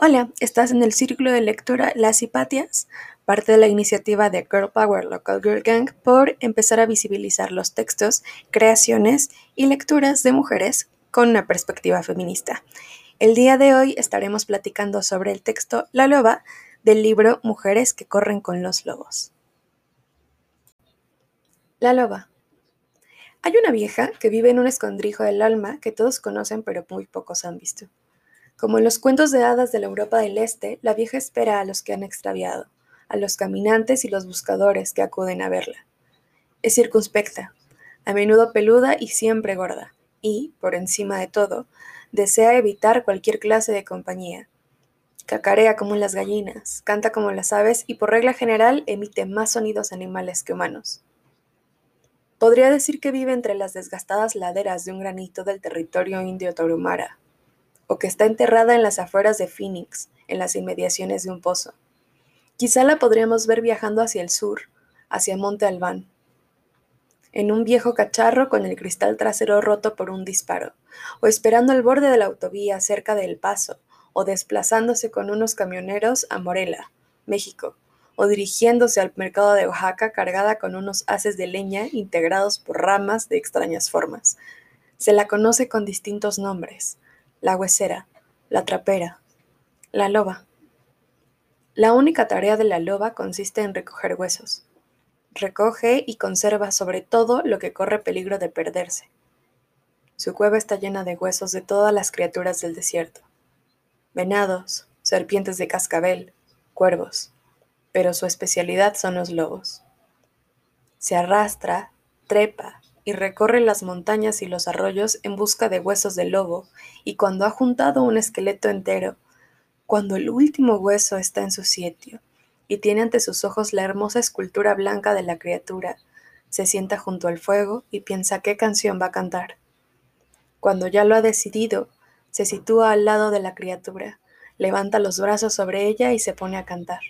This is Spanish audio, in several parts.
Hola, estás en el círculo de lectura Las Hipatias, parte de la iniciativa de Girl Power Local Girl Gang por empezar a visibilizar los textos, creaciones y lecturas de mujeres con una perspectiva feminista. El día de hoy estaremos platicando sobre el texto La Loba del libro Mujeres que corren con los lobos. La Loba. Hay una vieja que vive en un escondrijo del alma que todos conocen pero muy pocos han visto. Como en los cuentos de hadas de la Europa del Este, la vieja espera a los que han extraviado, a los caminantes y los buscadores que acuden a verla. Es circunspecta, a menudo peluda y siempre gorda, y, por encima de todo, desea evitar cualquier clase de compañía. Cacarea como las gallinas, canta como las aves y por regla general emite más sonidos animales que humanos. Podría decir que vive entre las desgastadas laderas de un granito del territorio indio Torumara, o que está enterrada en las afueras de Phoenix, en las inmediaciones de un pozo. Quizá la podríamos ver viajando hacia el sur, hacia Monte Albán, en un viejo cacharro con el cristal trasero roto por un disparo, o esperando al borde de la autovía cerca del Paso, o desplazándose con unos camioneros a Morela, México, o dirigiéndose al mercado de Oaxaca cargada con unos haces de leña integrados por ramas de extrañas formas. Se la conoce con distintos nombres, la huesera, la trapera, la loba. La única tarea de la loba consiste en recoger huesos. Recoge y conserva sobre todo lo que corre peligro de perderse. Su cueva está llena de huesos de todas las criaturas del desierto. Venados, serpientes de cascabel, cuervos, pero su especialidad son los lobos. Se arrastra, trepa, y recorre las montañas y los arroyos en busca de huesos de lobo, y cuando ha juntado un esqueleto entero, cuando el último hueso está en su sitio, y tiene ante sus ojos la hermosa escultura blanca de la criatura, se sienta junto al fuego y piensa qué canción va a cantar. Cuando ya lo ha decidido, se sitúa al lado de la criatura, levanta los brazos sobre ella y se pone a cantar.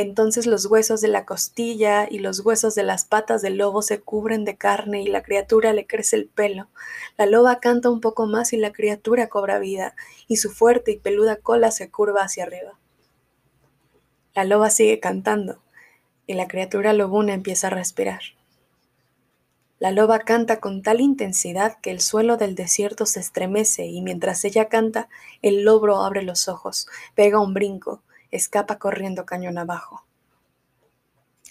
Entonces los huesos de la costilla y los huesos de las patas del lobo se cubren de carne y la criatura le crece el pelo. La loba canta un poco más y la criatura cobra vida, y su fuerte y peluda cola se curva hacia arriba. La loba sigue cantando, y la criatura lobuna empieza a respirar. La loba canta con tal intensidad que el suelo del desierto se estremece y mientras ella canta, el lobo abre los ojos, pega un brinco, escapa corriendo cañón abajo.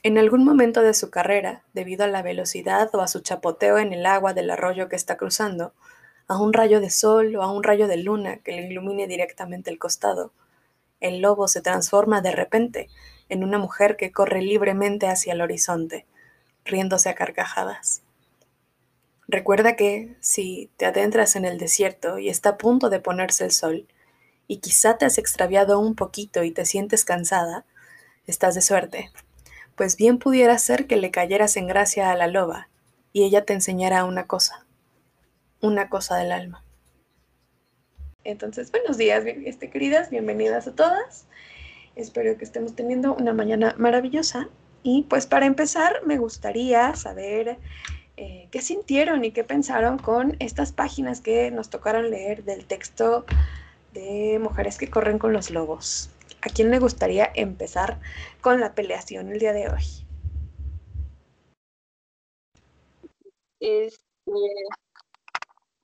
En algún momento de su carrera, debido a la velocidad o a su chapoteo en el agua del arroyo que está cruzando, a un rayo de sol o a un rayo de luna que le ilumine directamente el costado, el lobo se transforma de repente en una mujer que corre libremente hacia el horizonte, riéndose a carcajadas. Recuerda que, si te adentras en el desierto y está a punto de ponerse el sol, y quizá te has extraviado un poquito y te sientes cansada, estás de suerte, pues bien pudiera ser que le cayeras en gracia a la loba y ella te enseñara una cosa, una cosa del alma. Entonces, buenos días, este, queridas, bienvenidas a todas. Espero que estemos teniendo una mañana maravillosa. Y pues para empezar, me gustaría saber eh, qué sintieron y qué pensaron con estas páginas que nos tocaron leer del texto de Mujeres que corren con los lobos. ¿A quién le gustaría empezar con la peleación el día de hoy? Este,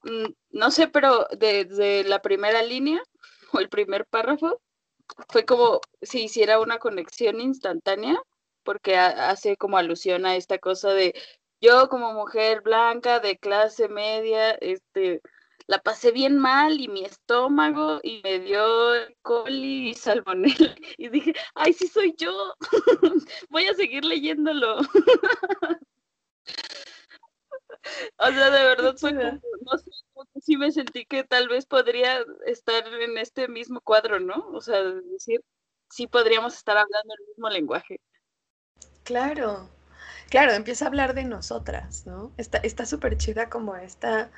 mm, no sé, pero desde la primera línea o el primer párrafo fue como si hiciera una conexión instantánea, porque hace como alusión a esta cosa de yo como mujer blanca de clase media, este, la pasé bien mal y mi estómago y me dio coli y salmonella y dije, ay, sí soy yo, voy a seguir leyéndolo. o sea, de verdad fue como, no sé, sí me sentí que tal vez podría estar en este mismo cuadro, ¿no? O sea, decir, sí podríamos estar hablando el mismo lenguaje. Claro, claro, empieza a hablar de nosotras, ¿no? Está súper chida como esta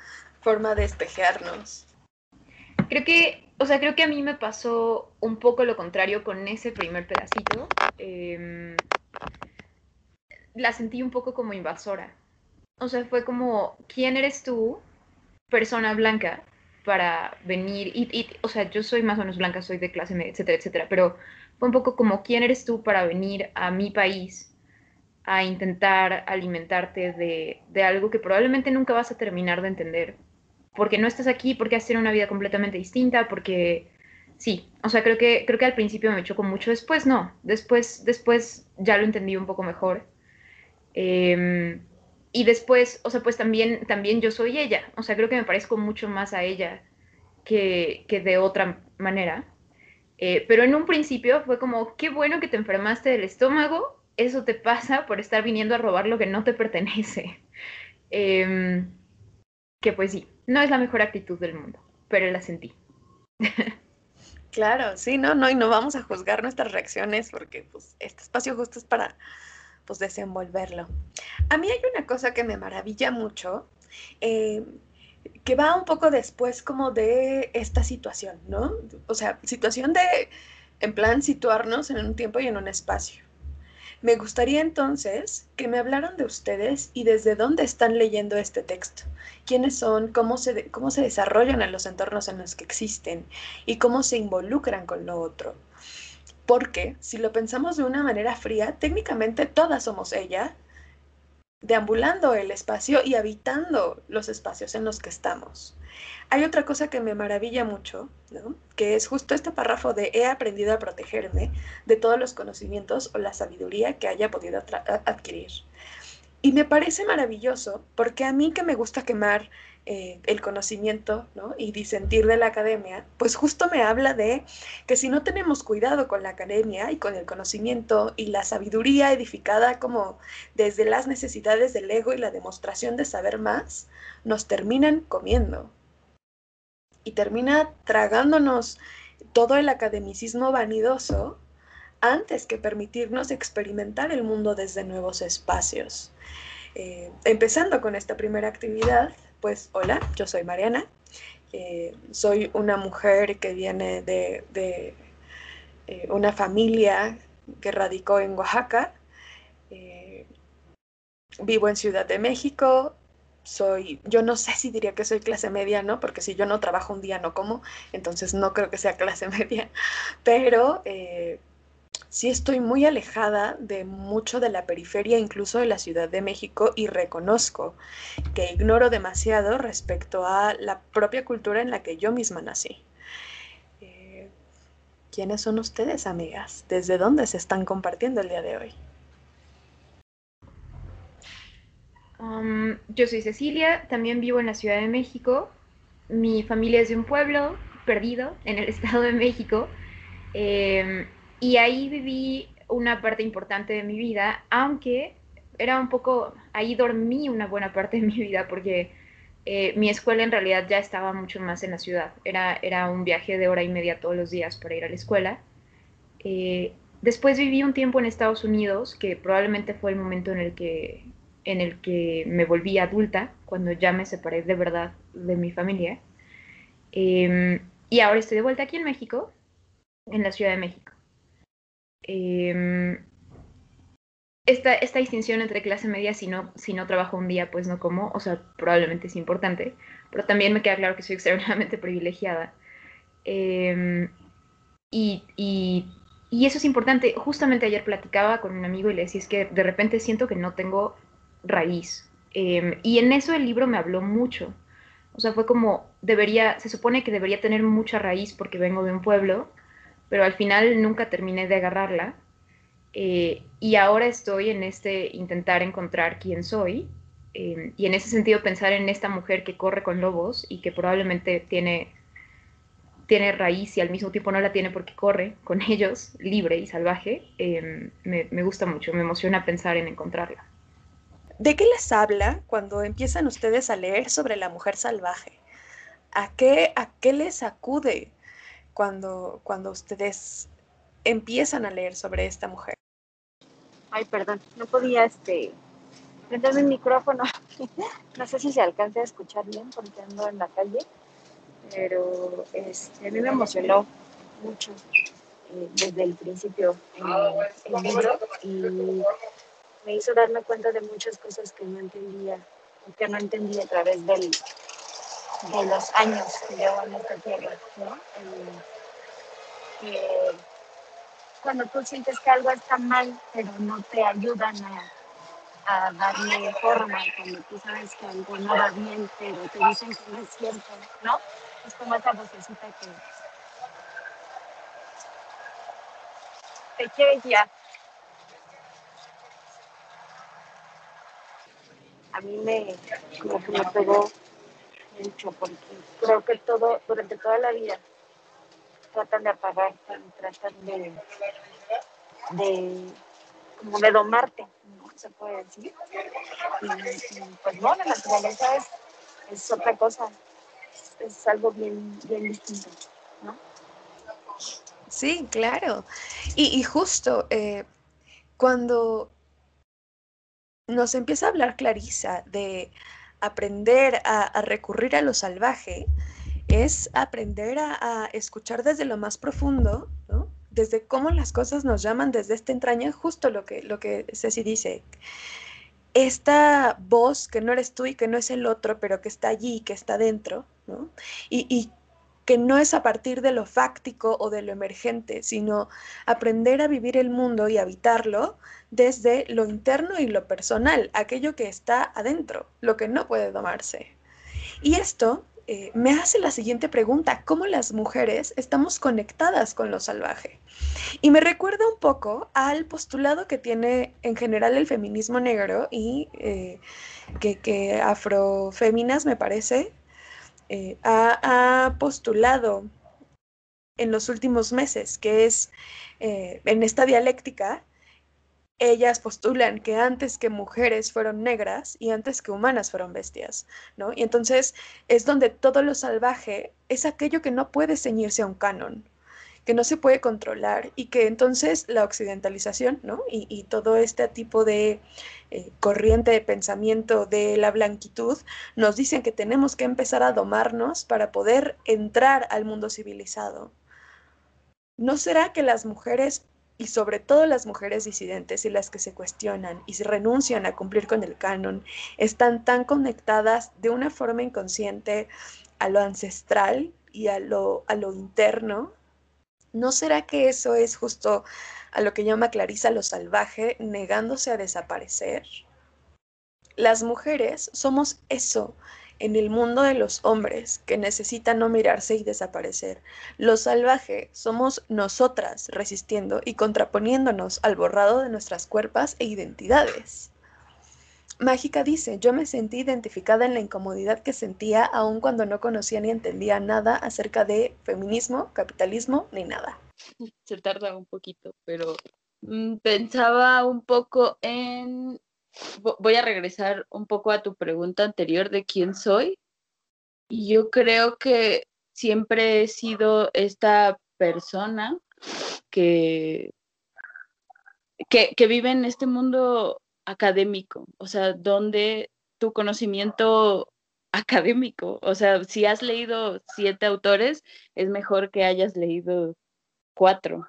forma de espejearnos. Creo que, o sea, creo que a mí me pasó un poco lo contrario con ese primer pedacito. Em, la sentí un poco como invasora. O sea, fue como, ¿quién eres tú, persona blanca, para venir? O sea, yo soy más o menos blanca, soy de clase media, etcétera, etcétera, pero fue un poco como, ¿quién eres tú para venir a mi país a intentar alimentarte de algo que probablemente nunca vas a terminar de entender? Porque no estás aquí, porque has tenido una vida completamente distinta, porque sí, o sea, creo que, creo que al principio me chocó mucho, después no, después, después ya lo entendí un poco mejor. Em, y después, o sea, pues también, también yo soy ella, o sea, creo que me parezco mucho más a ella que, que de otra manera. Eh, pero en un principio fue como, qué bueno que te enfermaste del estómago, eso te pasa por estar viniendo a robar lo que no te pertenece. Em, que pues sí, no es la mejor actitud del mundo, pero la sentí. Claro, sí, no, no, y no vamos a juzgar nuestras reacciones porque pues este espacio justo es para pues desenvolverlo. A mí hay una cosa que me maravilla mucho, eh, que va un poco después como de esta situación, ¿no? O sea, situación de, en plan, situarnos en un tiempo y en un espacio. Me gustaría entonces que me hablaran de ustedes y desde dónde están leyendo este texto, quiénes son, cómo se, cómo se desarrollan en los entornos en los que existen y cómo se involucran con lo otro. Porque si lo pensamos de una manera fría, técnicamente todas somos ella, deambulando el espacio y habitando los espacios en los que estamos. Hay otra cosa que me maravilla mucho, que es justo este párrafo de he aprendido a protegerme de todos los conocimientos o la sabiduría que haya podido adquirir. Y me parece maravilloso porque a mí que me gusta quemar eh, el conocimiento y disentir de la academia, pues justo me habla de que si no tenemos cuidado con la academia y con el conocimiento y la sabiduría edificada como desde las necesidades del ego y la demostración de saber más, nos terminan comiendo y termina tragándonos todo el academicismo vanidoso antes que permitirnos experimentar el mundo desde nuevos espacios. Eh, empezando con esta primera actividad, pues hola, yo soy Mariana, eh, soy una mujer que viene de, eh, una familia que radicó en Oaxaca, vivo en Ciudad de México, soy, yo no sé si diría que soy clase media, ¿no? Porque si yo no trabajo un día no como, entonces no creo que sea clase media, pero eh, sí estoy muy alejada de mucho de la periferia, incluso de la Ciudad de México, y reconozco que ignoro demasiado respecto a la propia cultura en la que yo misma nací. Eh, ¿Quiénes son ustedes, amigas? ¿Desde dónde se están compartiendo el día de hoy? Um, yo soy Cecilia, también vivo en la Ciudad de México. Mi familia es de un pueblo perdido en el Estado de México. Em, y ahí viví una parte importante de mi vida, aunque era un poco, ahí dormí una buena parte de mi vida porque eh, mi escuela en realidad ya estaba mucho más en la ciudad. Era, era un viaje de hora y media todos los días para ir a la escuela. Eh, después viví un tiempo en Estados Unidos, que probablemente fue el momento en el que en el que me volví adulta, cuando ya me separé de verdad de mi familia. Em, y ahora estoy de vuelta aquí en México, en la Ciudad de México. Em, esta, esta, distinción entre clase media, si no, si no trabajo un día, pues no como, o sea, probablemente es importante, pero también me queda claro que soy extremadamente privilegiada. Em, y, y, eso es importante. Justamente ayer platicaba con un amigo y le decía, es que de repente siento que no tengo raíz. Em, y en eso el libro me habló mucho. O sea, fue como, debería, se supone que debería tener mucha raíz porque vengo de un pueblo, pero al final nunca terminé de agarrarla. Eh, y ahora estoy en este intentar encontrar quién soy. Em, y en ese sentido pensar en esta mujer que corre con lobos y que probablemente tiene, tiene raíz y al mismo tiempo no la tiene porque corre con ellos, libre y salvaje, em, me gusta mucho, me emociona pensar en encontrarla. ¿De qué les habla cuando empiezan ustedes a leer sobre la mujer salvaje? ¿A qué, a qué les acude cuando, cuando ustedes empiezan a leer sobre esta mujer? Ay, perdón, no podía este, prender mi micrófono. no sé si se alcance a escuchar bien porque ando en la calle, pero este, a mí me emocionó mucho eh, desde el principio el libro y me hizo darme cuenta de muchas cosas que no entendía, que no entendía a través del, de los años que llevo en esta tierra, ¿no? que cuando tú sientes que algo está mal, pero no te ayudan a, darle forma, cuando tú sabes que algo no va bien, pero te dicen que no es cierto, ¿no? Es como esa vocecita que te quiere guiar. A mí me, como que me pegó mucho, porque creo que todo, durante toda la vida, tratan de apagar, tratan de, de como de domarte, ¿no? Se puede decir. Y, pues no, la naturaleza es, es otra cosa, es algo bien, bien distinto, ¿no? Sí, claro. Y, justo eh, cuando nos empieza a hablar Clarisa de aprender a, recurrir a lo salvaje, es aprender a, escuchar desde lo más profundo, desde cómo las cosas nos llaman desde esta entraña, justo lo que, lo que Ceci dice. Esta voz que no eres tú y que no es el otro, pero que está allí, que está dentro, ¿no? Y que no es a partir de lo fáctico o de lo emergente, sino aprender a vivir el mundo y habitarlo desde lo interno y lo personal, aquello que está adentro, lo que no puede domarse. Y esto eh, me hace la siguiente pregunta, ¿cómo las mujeres estamos conectadas con lo salvaje? Y me recuerda un poco al postulado que tiene en general el feminismo negro y eh, que, que Afroféminas, me parece, eh, ha, postulado en los últimos meses, que es eh, en esta dialéctica, ellas postulan que antes que mujeres fueron negras y antes que humanas fueron bestias, ¿no? Y entonces es donde todo lo salvaje es aquello que no puede ceñirse a un canon, que no se puede controlar y que entonces la occidentalización, ¿no? Y, y todo este tipo de eh, corriente de pensamiento de la blanquitud nos dicen que tenemos que empezar a domarnos para poder entrar al mundo civilizado. ¿No será que las mujeres y sobre todo las mujeres disidentes y las que se cuestionan y se renuncian a cumplir con el canon, están tan conectadas de una forma inconsciente a lo ancestral y a lo, a lo interno. ¿No será que eso es justo a lo que llama Clarisa lo salvaje, negándose a desaparecer? Las mujeres somos eso en el mundo de los hombres que necesitan no mirarse y desaparecer. Lo salvaje somos nosotras resistiendo y contraponiéndonos al borrado de nuestras cuerpos e identidades. Mágica dice, yo me sentí identificada en la incomodidad que sentía aun cuando no conocía ni entendía nada acerca de feminismo, capitalismo, ni nada. Se tarda un poquito, pero mm, pensaba un poco en voy a regresar un poco a tu pregunta anterior de quién soy. Y yo creo que siempre he sido esta persona que, que, que vive en este mundo académico, o sea, donde tu conocimiento académico, o sea, si has leído siete autores, es mejor que hayas leído cuatro,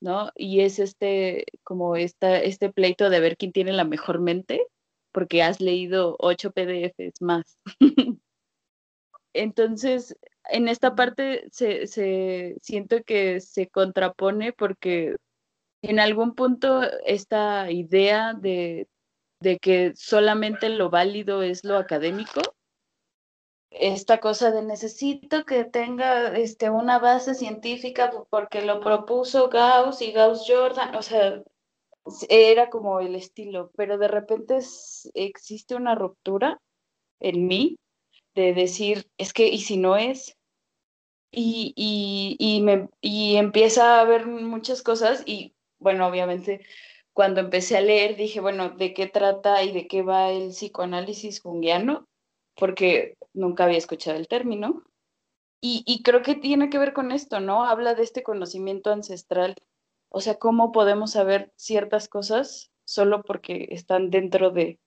¿no? Y es este, como esta, este pleito de ver quién tiene la mejor mente, porque has leído ocho PDFs más. Entonces, en esta parte se, se, siento que se contrapone porque en algún punto esta idea de, de que solamente lo válido es lo académico, esta cosa de necesito que tenga este, una base científica porque lo propuso Gauss y Gauss Jordan, o sea, era como el estilo, pero de repente existe una ruptura en mí de decir, es que, ¿y si no es? Y, y, y, me, y empieza a ver muchas cosas y, bueno, obviamente cuando empecé a leer dije, bueno, ¿de qué trata y de qué va el psicoanálisis junguiano? Porque nunca había escuchado el término. Y, creo que tiene que ver con esto, ¿no? Habla de este conocimiento ancestral. O sea, cómo podemos saber ciertas cosas solo porque están dentro de...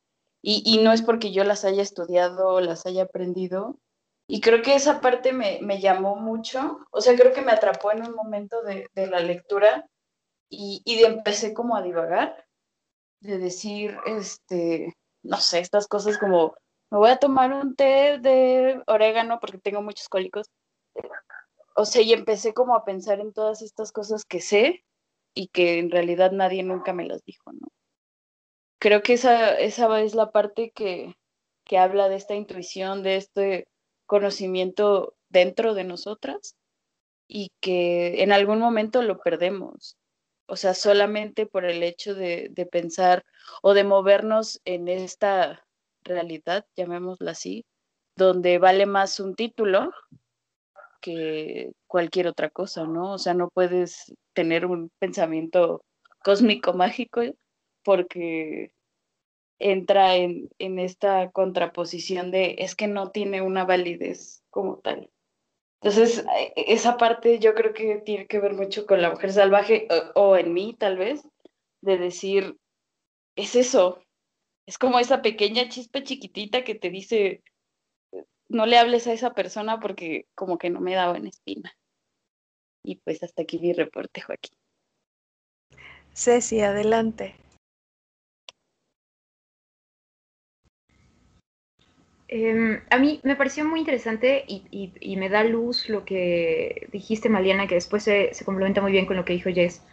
Y, no es porque yo las haya estudiado o las haya aprendido. Y creo que esa parte me, me, llamó mucho. O sea, creo que me atrapó en un momento de la lectura y, y empecé como a divagar, de decir, este, no sé, estas cosas como me voy a tomar un té de orégano porque tengo muchos cólicos. O sea, y empecé como a pensar en todas estas cosas que sé y que en realidad nadie nunca me las dijo, ¿no? Creo que esa, esa es la parte que, que habla de esta intuición, de este conocimiento dentro de nosotras y que en algún momento lo perdemos. O sea, solamente por el hecho de, pensar o de movernos en esta realidad, llamémosla así, donde vale más un título que cualquier otra cosa, ¿no? O sea, no puedes tener un pensamiento cósmico mágico porque entra en, en, esta contraposición de es que no tiene una validez como tal. Entonces, e, esa parte yo creo que tiene que ver mucho con la mujer salvaje o, o en mí tal vez, de decir, es eso, es como esa pequeña chispa chiquitita que te dice, no le hables a esa persona porque como que no me da buena espina. Y pues hasta aquí mi reporte, Joaquín. Ceci, adelante. Eh, a mí me pareció muy interesante y, me da luz lo que dijiste, Maliana, que después se, complementa muy bien con lo que dijo Jess,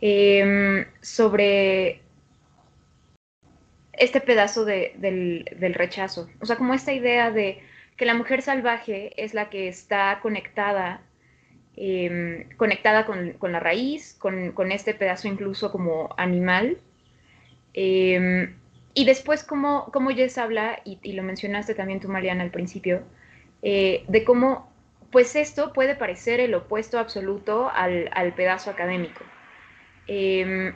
eh, sobre este pedazo de, del, rechazo. O sea, como esta idea de que la mujer salvaje es la que está conectada, eh, conectada con, la raíz, con, este pedazo incluso como animal. Y después, como, como Jess habla, y, lo mencionaste también tú, Mariana, al principio, eh, de cómo, pues esto puede parecer el opuesto absoluto al, al pedazo académico. Eh,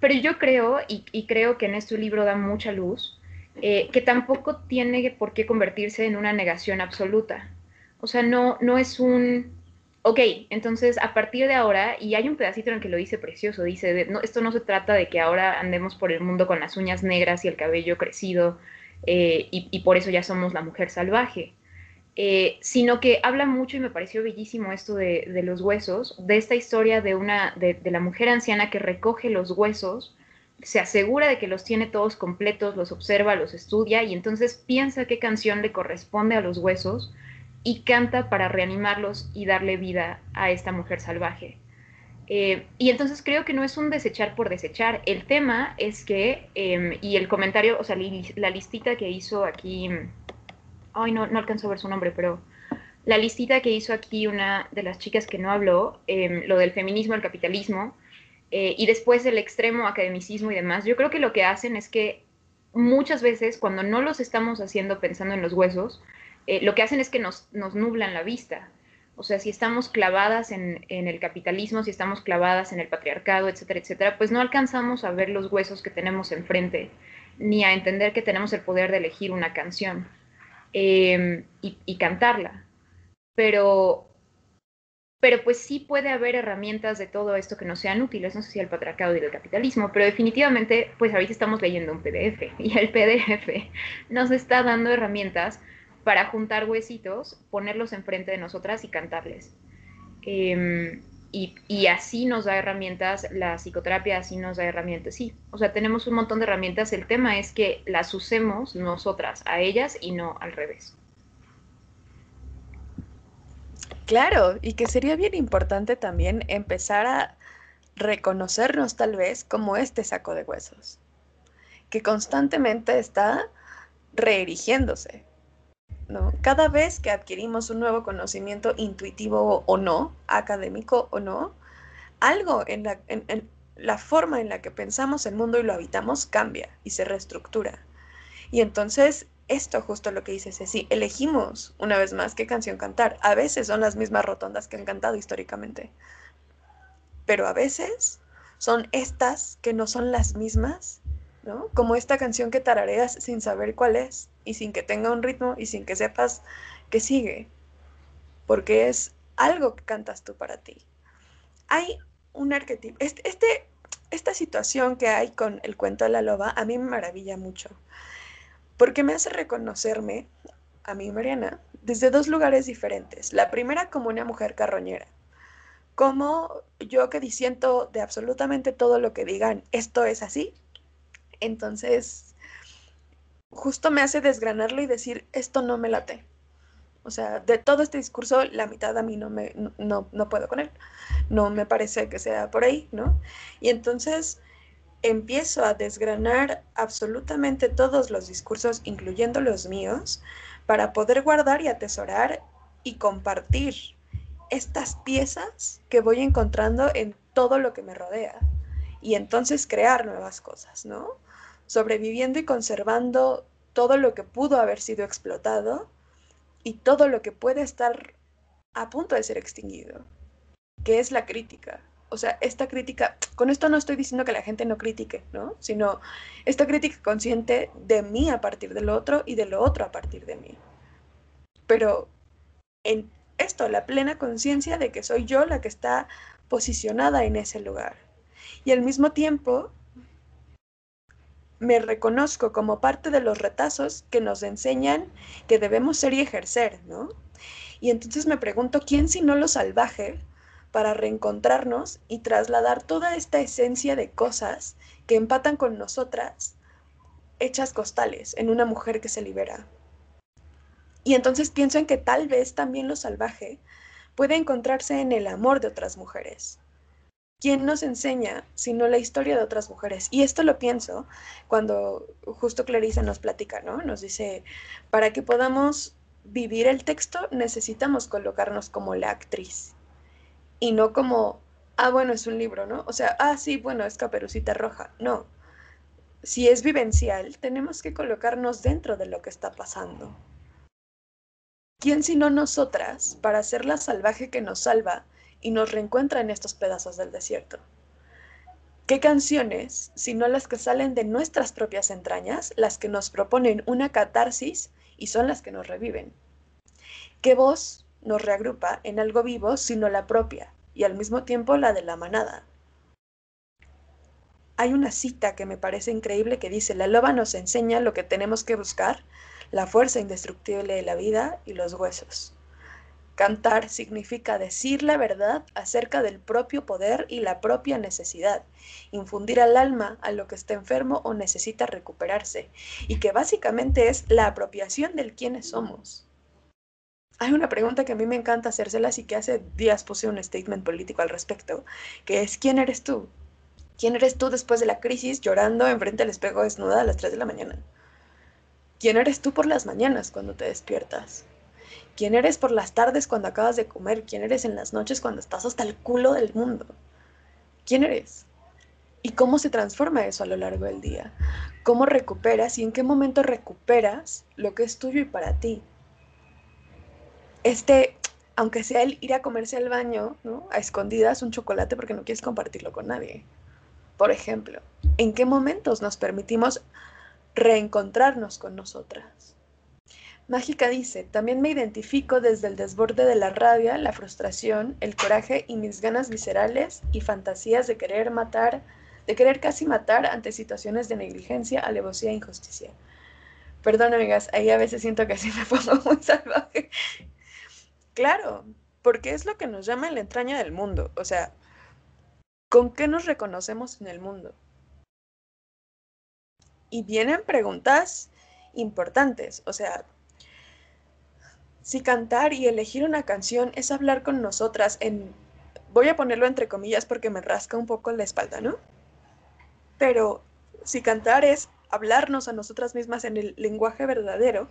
pero yo creo, y, y, creo que en este libro da mucha luz, eh, que tampoco tiene por qué convertirse en una negación absoluta. O sea, no, no es un, ok, entonces a partir de ahora, y hay un pedacito en el que lo dice precioso, dice, de, no, esto no se trata de que ahora andemos por el mundo con las uñas negras y el cabello crecido, eh, y, por eso ya somos la mujer salvaje. Eh, sino que habla mucho y me pareció bellísimo esto de, los huesos, de esta historia de, una, de, la mujer anciana que recoge los huesos, se asegura de que los tiene todos completos, los observa, los estudia y entonces piensa qué canción le corresponde a los huesos y canta para reanimarlos y darle vida a esta mujer salvaje. Eh, y entonces creo que no es un desechar por desechar. El tema es que, eh, y el comentario, o sea, la listita que hizo aquí ay, no, no alcanzo a ver su nombre, pero la listita que hizo aquí una de las chicas que no habló, eh, lo del feminismo, el capitalismo, eh, y después el extremo academicismo y demás, yo creo que lo que hacen es que muchas veces cuando no los estamos haciendo pensando en los huesos, eh, lo que hacen es que nos, nos, nublan la vista. O sea, si estamos clavadas en, en, el capitalismo, si estamos clavadas en el patriarcado, etcétera, etcétera, pues no alcanzamos a ver los huesos que tenemos enfrente, ni a entender que tenemos el poder de elegir una canción eh, y, cantarla. Pero, pero pues sí puede haber herramientas de todo esto que no sean útiles, no sé si el patriarcado y el capitalismo, pero definitivamente pues ahorita estamos leyendo un PDF y el PDF nos está dando herramientas para juntar huesitos, ponerlos enfrente de nosotras y cantarles. Eh, y, y, así nos da herramientas, la psicoterapia así nos da herramientas, sí. O sea, tenemos un montón de herramientas, el tema es que las usemos nosotras a ellas y no al revés. Claro, y que sería bien importante también empezar a reconocernos tal vez como este saco de huesos, que constantemente está reerigiéndose, Cada vez que adquirimos un nuevo conocimiento intuitivo o no, académico o no, algo en la, en, en la forma en la que pensamos el mundo y lo habitamos cambia y se reestructura. Y entonces, esto justo lo que dice Ceci, elegimos una vez más qué canción cantar. A veces son las mismas rotondas que han cantado históricamente, pero a veces son estas que no son las mismas Como esta canción que tarareas sin saber cuál es y sin que tenga un ritmo y sin que sepas que sigue, porque es algo que cantas tú para ti. Hay un arquetipo, este, este, esta situación que hay con el cuento de la loba a mí me maravilla mucho, porque me hace reconocerme, a mí Mariana, desde dos lugares diferentes. La primera como una mujer carroñera, como yo que disiento de absolutamente todo lo que digan, esto es así, entonces, justo me hace desgranarlo y decir, esto no me late. O sea, de todo este discurso, la mitad a mí no, me, no, no puedo con él. No me parece que sea por ahí, ¿no? Y entonces empiezo a desgranar absolutamente todos los discursos, incluyendo los míos, para poder guardar y atesorar y compartir estas piezas que voy encontrando en todo lo que me rodea y entonces crear nuevas cosas, ¿no? Sobreviviendo y conservando todo lo que pudo haber sido explotado y todo lo que puede estar a punto de ser extinguido, que es la crítica. O sea, esta crítica, con esto no estoy diciendo que la gente no critique, ¿no? Sino esta crítica consciente de mí a partir del otro y de lo otro a partir de mí. Pero en esto, la plena conciencia de que soy yo la que está posicionada en ese lugar. Y al mismo tiempo, me reconozco como parte de los retazos que nos enseñan que debemos ser y ejercer, ¿no? Y entonces me pregunto, ¿quién si no lo salvaje para reencontrarnos y trasladar toda esta esencia de cosas que empatan con nosotras, hechas costales, en una mujer que se libera? Y entonces pienso en que tal vez también lo salvaje puede encontrarse en el amor de otras mujeres. ¿Quién nos enseña sino la historia de otras mujeres? Y esto lo pienso cuando justo Clarisa nos platica, ¿no? Nos dice, para que podamos vivir el texto necesitamos colocarnos como la actriz y no como, ah, bueno, es un libro, ¿no? O sea, ah, sí, bueno, es caperucita roja. No. Si es vivencial, tenemos que colocarnos dentro de lo que está pasando. ¿Quién sino nosotras para ser la salvaje que nos salva y nos reencuentra en estos pedazos del desierto? ¿Qué canciones, sino las que salen de nuestras propias entrañas, las que nos proponen una catarsis y son las que nos reviven? ¿Qué voz nos reagrupa en algo vivo, sino la propia y al mismo tiempo la de la manada? Hay una cita que me parece increíble que dice, la loba nos enseña lo que tenemos que buscar la fuerza indestructible de la vida y los huesos. Cantar significa decir la verdad acerca del propio poder y la propia necesidad, infundir al alma a lo que está enfermo o necesita recuperarse, y que básicamente es la apropiación del quiénes somos. Hay una pregunta que a mí me encanta hacérselas y que hace días puse un statement político al respecto, que es ¿quién eres tú? ¿Quién eres tú después de la crisis llorando enfrente al espejo desnuda a las 3 de la mañana? ¿Quién eres tú por las mañanas cuando te despiertas? ¿Quién eres por las tardes cuando acabas de comer? ¿Quién eres en las noches cuando estás hasta el culo del mundo? ¿Quién eres? ¿Y cómo se transforma eso a lo largo del día? ¿Cómo recuperas y en qué momento recuperas lo que es tuyo y para ti? Este, aunque sea el ir a comerse al baño, ¿no? A escondidas un chocolate porque no quieres compartirlo con nadie. Por ejemplo, ¿en qué momentos nos permitimos reencontrarnos con nosotras. Mágica dice, también me identifico desde el desborde de la rabia, la frustración, el coraje y mis ganas viscerales y fantasías de querer matar, de querer casi matar ante situaciones de negligencia, alevosía e injusticia. Perdón, amigas, ahí a veces siento que así me pongo muy salvaje. Claro, porque es lo que nos llama en la entraña del mundo. O sea, ¿con qué nos reconocemos en el mundo? y vienen preguntas importantes. O sea, si cantar y elegir una canción es hablar con nosotras en, voy a ponerlo entre comillas porque me rasca un poco la espalda, ¿no? Pero si cantar es hablarnos a nosotras mismas en el lenguaje verdadero,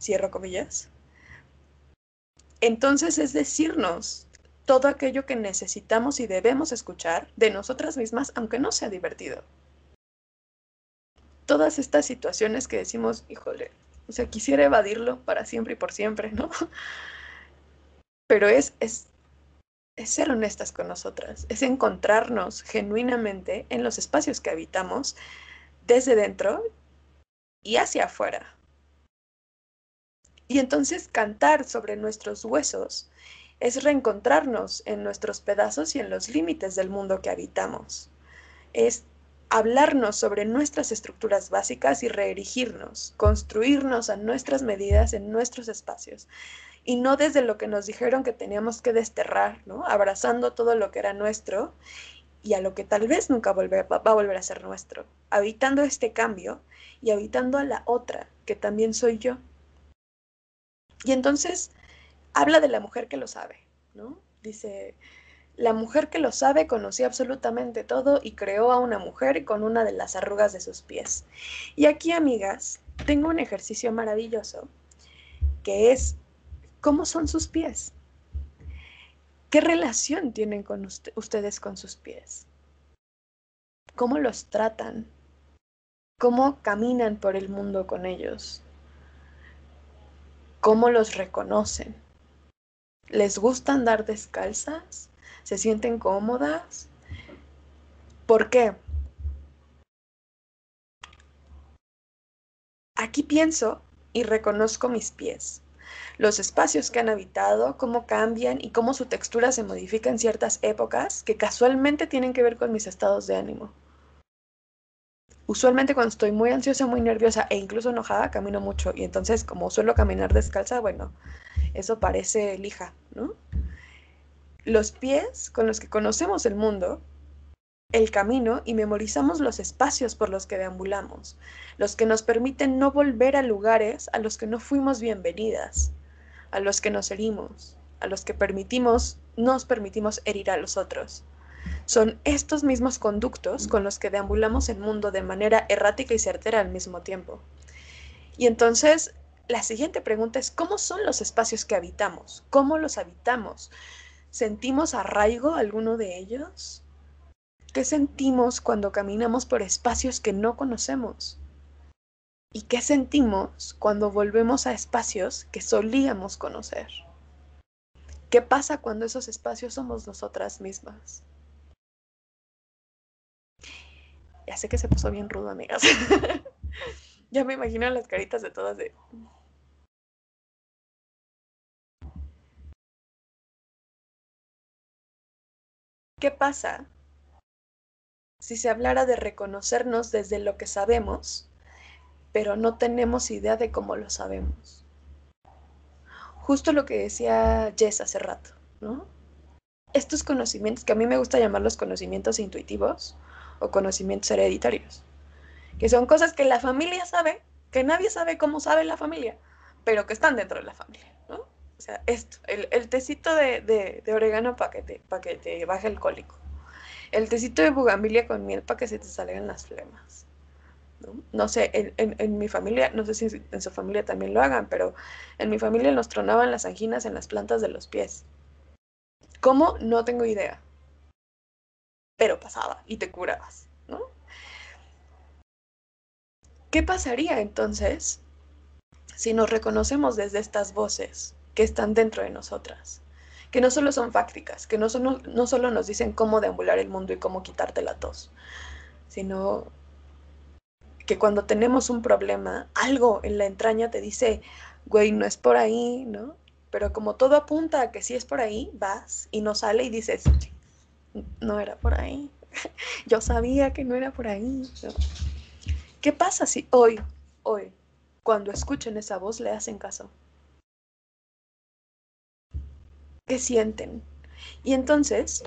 cierro comillas, entonces es decirnos todo aquello que necesitamos y debemos escuchar de nosotras mismas, aunque no sea divertido todas estas situaciones que decimos, híjole, o sea, quisiera evadirlo para siempre y por siempre, ¿no? Pero es, es, es ser honestas con nosotras, es encontrarnos genuinamente en los espacios que habitamos, desde dentro y hacia afuera. Y entonces cantar sobre nuestros huesos es reencontrarnos en nuestros pedazos y en los límites del mundo que habitamos. Es hablarnos sobre nuestras estructuras básicas y reerigirnos, construirnos a nuestras medidas en nuestros espacios y no desde lo que nos dijeron que teníamos que desterrar, ¿no? abrazando todo lo que era nuestro y a lo que tal vez nunca va a volver a ser nuestro, habitando este cambio y habitando a la otra, que también soy yo. Y entonces habla de la mujer que lo sabe, ¿no? Dice, la mujer que lo sabe conocía absolutamente todo y creó a una mujer con una de las arrugas de sus pies. Y aquí, amigas, tengo un ejercicio maravilloso que es cómo son sus pies. ¿Qué relación tienen con ustedes con sus pies? ¿Cómo los tratan? ¿Cómo caminan por el mundo con ellos? ¿Cómo los reconocen? ¿Les gusta andar descalzas? ¿Se sienten cómodas? ¿Por qué? Aquí pienso y reconozco mis pies, los espacios que han habitado, cómo cambian y cómo su textura se modifica en ciertas épocas que casualmente tienen que ver con mis estados de ánimo. Usualmente cuando estoy muy ansiosa, muy nerviosa e incluso enojada, camino mucho y entonces como suelo caminar descalza, bueno, eso parece lija, ¿no? Los pies con los que conocemos el mundo, el camino y memorizamos los espacios por los que deambulamos, los que nos permiten no volver a lugares a los que no fuimos bienvenidas, a los que nos herimos, a los que permitimos, nos permitimos herir a los otros. Son estos mismos conductos con los que deambulamos el mundo de manera errática y certera al mismo tiempo. Y entonces, la siguiente pregunta es, ¿cómo son los espacios que habitamos? ¿Cómo los habitamos? ¿Sentimos arraigo alguno de ellos? ¿Qué sentimos cuando caminamos por espacios que no conocemos? ¿Y qué sentimos cuando volvemos a espacios que solíamos conocer? ¿Qué pasa cuando esos espacios somos nosotras mismas? Ya sé que se puso bien rudo, amigas. ya me imagino las caritas de todas de... ¿Qué pasa si se hablara de reconocernos desde lo que sabemos, pero no tenemos idea de cómo lo sabemos? Justo lo que decía Jess hace rato, ¿no? Estos conocimientos, que a mí me gusta llamar los conocimientos intuitivos o conocimientos hereditarios, que son cosas que la familia sabe, que nadie sabe cómo sabe la familia, pero que están dentro de la familia, ¿no? Sea, esto, el, tecito de, orégano para que, te, que te baje el cólico. El tecito de bugambilia con miel para que se te salgan las flemas. No, sé, en, en, mi familia, no sé si en su familia también lo hagan, pero en mi familia nos tronaban las anginas en las plantas de los pies. ¿Cómo? No tengo idea. Pero pasaba y te curabas, ¿no? ¿Qué pasaría entonces si nos reconocemos desde estas voces que están dentro de nosotras, que no solo son fácticas, que no, no solo nos dicen cómo deambular el mundo y cómo quitarte la tos, sino que cuando tenemos un problema, algo en la entraña te dice, güey, no es por ahí, ¿no? Pero como todo apunta a que sí es por ahí, vas y no sale y dices, no era por ahí. Yo sabía que no era por ahí. ¿Qué pasa si hoy, hoy, cuando escuchen esa voz, le hacen caso? Qué sienten. Y entonces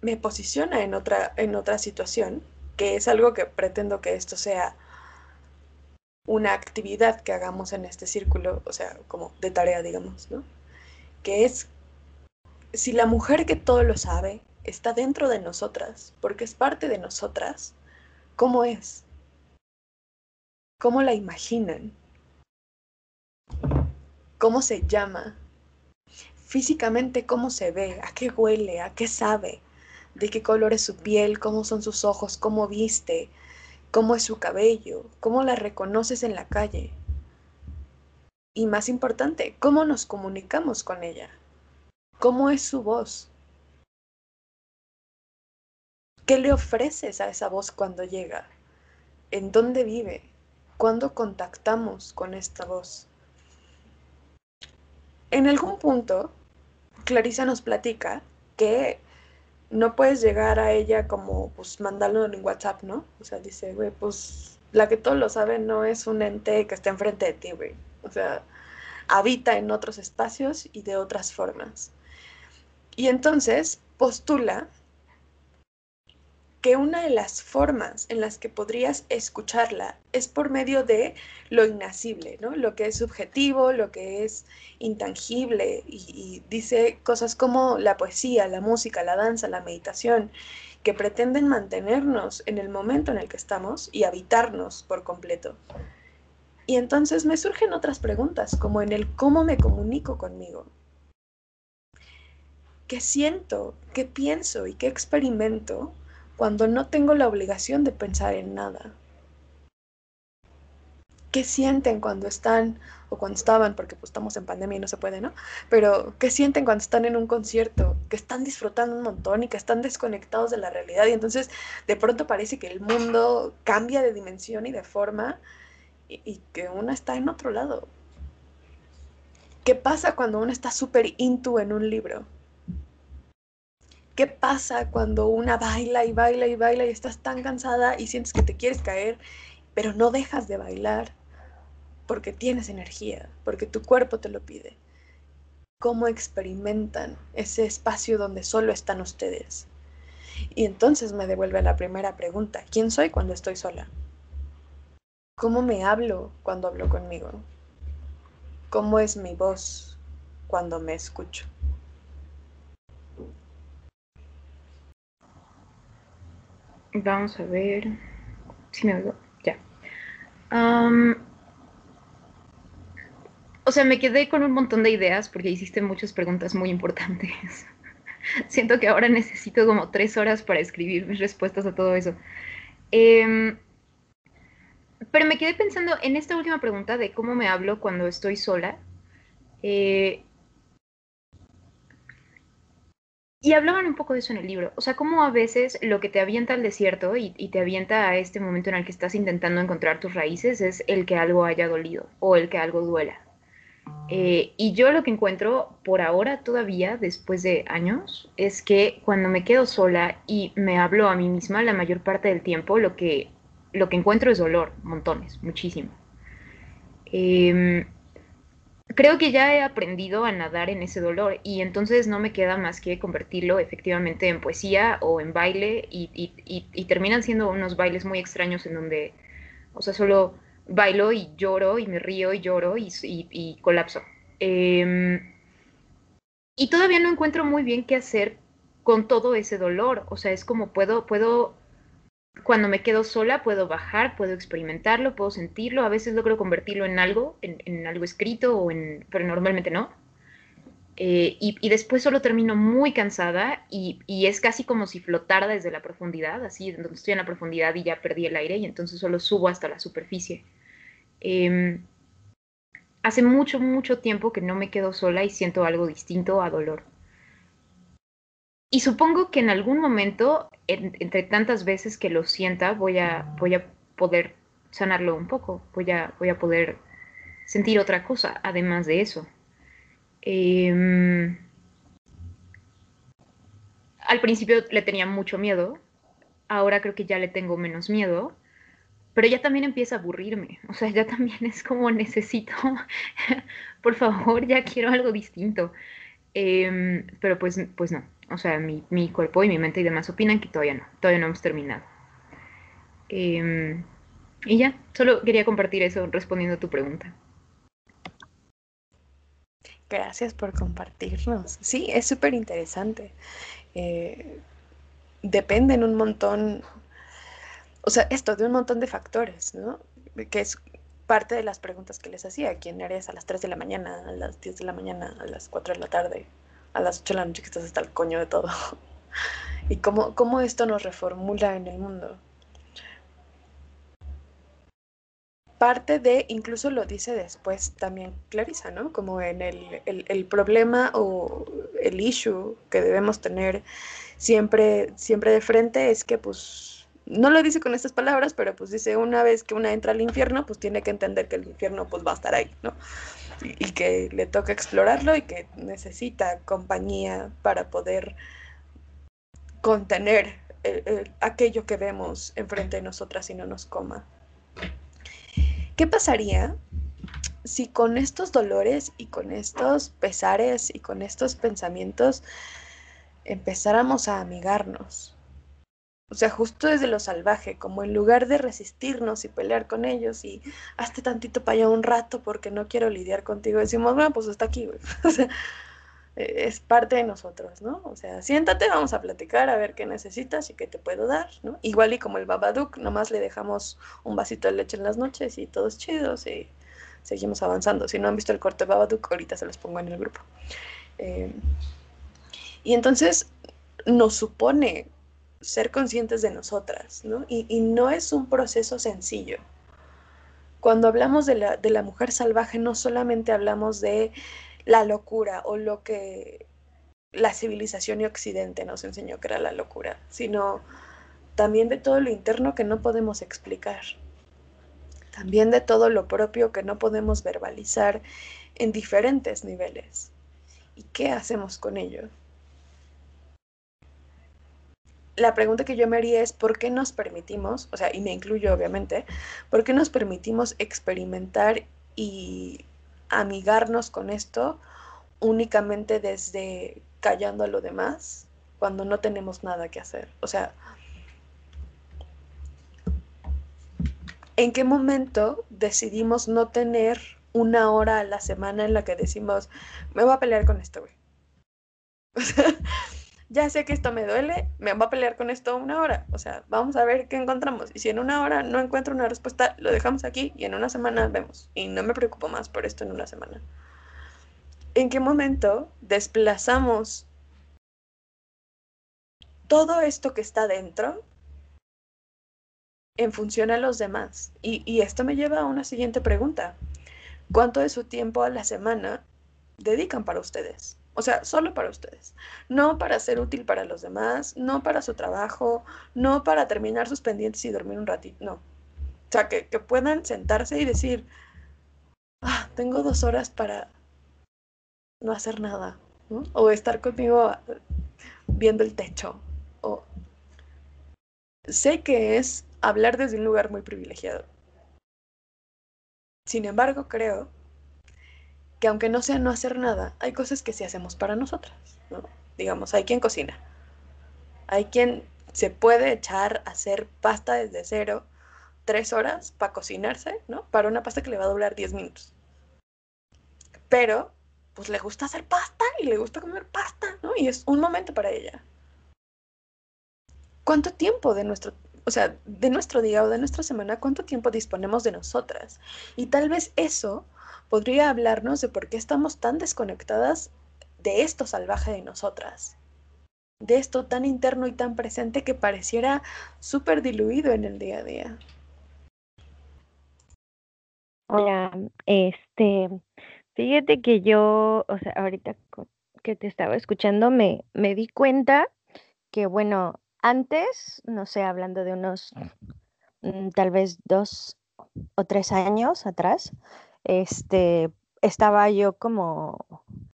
me posiciona en otra, en otra situación, que es algo que pretendo que esto sea una actividad que hagamos en este círculo, o sea, como de tarea, digamos, ¿no? Que es, si la mujer que todo lo sabe está dentro de nosotras, porque es parte de nosotras, ¿cómo es? ¿Cómo la imaginan? Cómo se llama, físicamente cómo se ve, a qué huele, a qué sabe, de qué color es su piel, cómo son sus ojos, cómo viste, cómo es su cabello, cómo la reconoces en la calle. Y más importante, cómo nos comunicamos con ella, cómo es su voz. ¿Qué le ofreces a esa voz cuando llega? ¿En dónde vive? ¿Cuándo contactamos con esta voz? En algún punto, Clarisa nos platica que no puedes llegar a ella como, pues, mandarlo en WhatsApp, ¿no? O sea, dice, güey, pues, la que todos lo saben no es un ente que está enfrente de ti, güey. O sea, habita en otros espacios y de otras formas. Y entonces postula que una de las formas en las que podrías escucharla es por medio de lo inacible, ¿no? Lo que es subjetivo, lo que es intangible, y, dice cosas como la poesía, la música, la danza, la meditación, que pretenden mantenernos en el momento en el que estamos y habitarnos por completo. Y entonces me surgen otras preguntas, como en el cómo me comunico conmigo. ¿Qué siento? ¿Qué pienso? ¿Y qué experimento? Cuando no tengo la obligación de pensar en nada? ¿Qué sienten cuando están, o cuando estaban, porque pues estamos en pandemia y no se puede, ¿no? Pero ¿qué sienten cuando están en un concierto? Que están disfrutando un montón y que están desconectados de la realidad y entonces de pronto parece que el mundo cambia de dimensión y de forma y, que uno está en otro lado. ¿Qué pasa cuando uno está súper into en un libro? ¿Qué pasa cuando una baila y baila y baila y estás tan cansada y sientes que te quieres caer, pero no dejas de bailar porque tienes energía, porque tu cuerpo te lo pide? ¿Cómo experimentan ese espacio donde solo están ustedes? Y entonces me devuelve la primera pregunta, ¿quién soy cuando estoy sola? ¿Cómo me hablo cuando hablo conmigo? ¿Cómo es mi voz cuando me escucho? Vamos a ver si me oigo. Ya. O sea, me quedé con un montón de ideas porque hiciste muchas preguntas muy importantes. Siento que ahora necesito como tres horas para escribir mis respuestas a todo eso. Eh, pero me quedé pensando en esta última pregunta de cómo me hablo cuando estoy sola. Eh, Y hablaban un poco de eso en el libro, o sea, cómo a veces lo que te avienta al desierto y, y, te avienta a este momento en el que estás intentando encontrar tus raíces es el que algo haya dolido o el que algo duela. Eh, y yo lo que encuentro por ahora todavía, después de años, es que cuando me quedo sola y me hablo a mí misma la mayor parte del tiempo, lo que, lo que encuentro es dolor, montones, muchísimo. Eh, creo que ya he aprendido a nadar en ese dolor y entonces no me queda más que convertirlo efectivamente en poesía o en baile y, terminan siendo unos bailes muy extraños en donde, o sea, solo bailo y lloro y me río y lloro y, colapso. Eh, y todavía no encuentro muy bien qué hacer con todo ese dolor, o sea, es como puedo, puedo cuando me quedo sola puedo bajar, puedo experimentarlo, puedo sentirlo, a veces logro convertirlo en algo, en, algo escrito, o en, pero normalmente no. Eh, y, después solo termino muy cansada y, y, es casi como si flotara desde la profundidad, así donde estoy en la profundidad y ya perdí el aire y entonces solo subo hasta la superficie. Eh, hace mucho, mucho tiempo que no me quedo sola y siento algo distinto a dolor. Y supongo que en algún momento, en, entre tantas veces que lo sienta, voy a, voy a poder sanarlo un poco, voy a, voy a poder sentir otra cosa además de eso. Eh, al principio le tenía mucho miedo, ahora creo que ya le tengo menos miedo, pero ya también empieza a aburrirme, o sea, ya también es como necesito, por favor, ya quiero algo distinto. Eh, pero pues, pues no, o sea, mi, mi, cuerpo y mi mente y demás opinan que todavía no, todavía no hemos terminado. Eh, y ya, solo quería compartir eso respondiendo a tu pregunta. Gracias por compartirnos. Sí, es súper interesante. Eh, dependen un montón, o sea, esto de un montón de factores, ¿no? Que es parte de las preguntas que les hacía. ¿Quién eres a las 3 de la mañana, a las 10 de la mañana, a las 4 de la tarde? A las 8 de la noche que estás hasta el coño de todo. y cómo, cómo esto nos reformula en el mundo. Parte de, incluso lo dice después también Clarisa, ¿no? Como en el, el, el problema o el issue que debemos tener siempre, siempre de frente es que pues no lo dice con estas palabras, pero pues dice una vez que una entra al infierno, pues tiene que entender que el infierno pues va a estar ahí, ¿no? Y que le toca explorarlo y que necesita compañía para poder contener el, el, aquello que vemos enfrente de nosotras y no nos coma. ¿Qué pasaría si con estos dolores y con estos pesares y con estos pensamientos empezáramos a amigarnos. O sea, justo desde lo salvaje, como en lugar de resistirnos y pelear con ellos y hazte tantito para allá un rato porque no quiero lidiar contigo, decimos, bueno, pues está aquí, güey. O sea, e-, es parte de nosotros, ¿no? O sea, siéntate, vamos a platicar, a ver qué necesitas y qué te puedo dar, ¿no? Igual y como el Babadook, nomás le dejamos un vasito de leche en las noches y todos chidos y seguimos avanzando. Si no han visto el corte Babadook, ahorita se los pongo en el grupo. Eh, y entonces nos supone ser conscientes de nosotras, ¿no? Y, no es un proceso sencillo. Cuando hablamos de la, mujer salvaje, no solamente hablamos de la locura o lo que la civilización y Occidente nos enseñó que era la locura, sino también de todo lo interno que no podemos explicar, también de todo lo propio que no podemos verbalizar en diferentes niveles. ¿Y qué hacemos con ello? La pregunta que yo me haría es ¿por qué nos permitimos, o sea, y me incluyo obviamente, ¿por qué nos permitimos experimentar y amigarnos con esto únicamente desde callando a lo demás cuando no tenemos nada que hacer. O sea, ¿en qué momento decidimos no tener una hora a la semana en la que decimos, me voy a pelear con esto, güey? O sea, ya sé que esto me duele, me voy a pelear con esto una hora. O sea, vamos a ver qué encontramos. Y si en una hora no encuentro una respuesta, lo dejamos aquí y en una semana vemos. Y no me preocupo más por esto en una semana. ¿En qué momento desplazamos todo esto que está dentro en función a los demás? Y, y esto me lleva a una siguiente pregunta. ¿Cuánto de su tiempo a la semana dedican para ustedes? O sea, solo para ustedes. No para ser útil para los demás, no para su trabajo, no para terminar sus pendientes y dormir un ratito, no. O sea, que, puedan sentarse y decir, ah, tengo dos horas para no hacer nada, O estar conmigo viendo el techo. O... Sé que es hablar desde un lugar muy privilegiado. Sin embargo, creo que aunque no sea no hacer nada, hay cosas que sí hacemos para nosotras, ¿no? Digamos, hay quien cocina, hay quien se puede echar a hacer pasta desde cero tres horas para cocinarse, ¿no? Para una pasta que le va a durar diez minutos. Pero, pues le gusta hacer pasta y le gusta comer pasta, ¿no? Y es un momento para ella. ¿Cuánto tiempo de nuestro, o sea, de nuestro día o de nuestra semana, cuánto tiempo disponemos de nosotras? Y tal vez eso podría hablarnos de por qué estamos tan desconectadas de esto salvaje de nosotras, de esto tan interno y tan presente que pareciera súper diluido en el día a día. Hola, este, fíjate que yo, o sea, ahorita que te estaba escuchando me, me di cuenta que, bueno, antes, no sé, hablando de unos mm, tal vez dos o tres años atrás, este, estaba yo como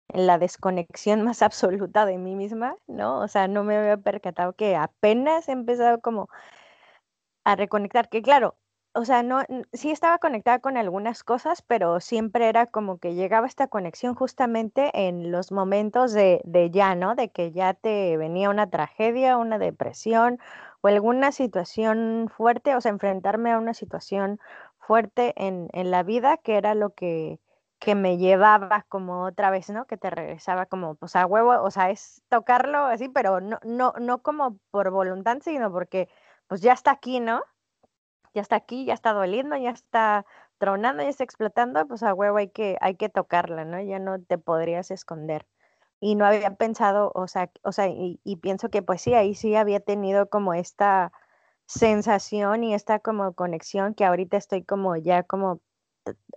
en la desconexión más absoluta de mí misma, ¿no? O sea, no me había percatado que apenas he empezado como a reconectar, que claro, o sea, no, sí estaba conectada con algunas cosas, pero siempre era como que llegaba esta conexión justamente en los momentos de, de ya, ¿no? De que ya te venía una tragedia, una depresión o alguna situación fuerte, o sea, enfrentarme a una situación fuerte en, en la vida, que era lo que, que me llevaba como otra vez, ¿no? Que te regresaba como, pues a huevo, o sea, es tocarlo así, pero no, no, no como por voluntad, sino porque pues ya está aquí, ¿no? Ya está aquí, ya está doliendo, ya está tronando, ya está explotando, pues a huevo hay que, hay que tocarla, ¿no? Ya no te podrías esconder. Y no había pensado, o sea, o sea, y, y pienso que pues sí, ahí sí había tenido como esta sensación y esta como conexión que ahorita estoy como ya como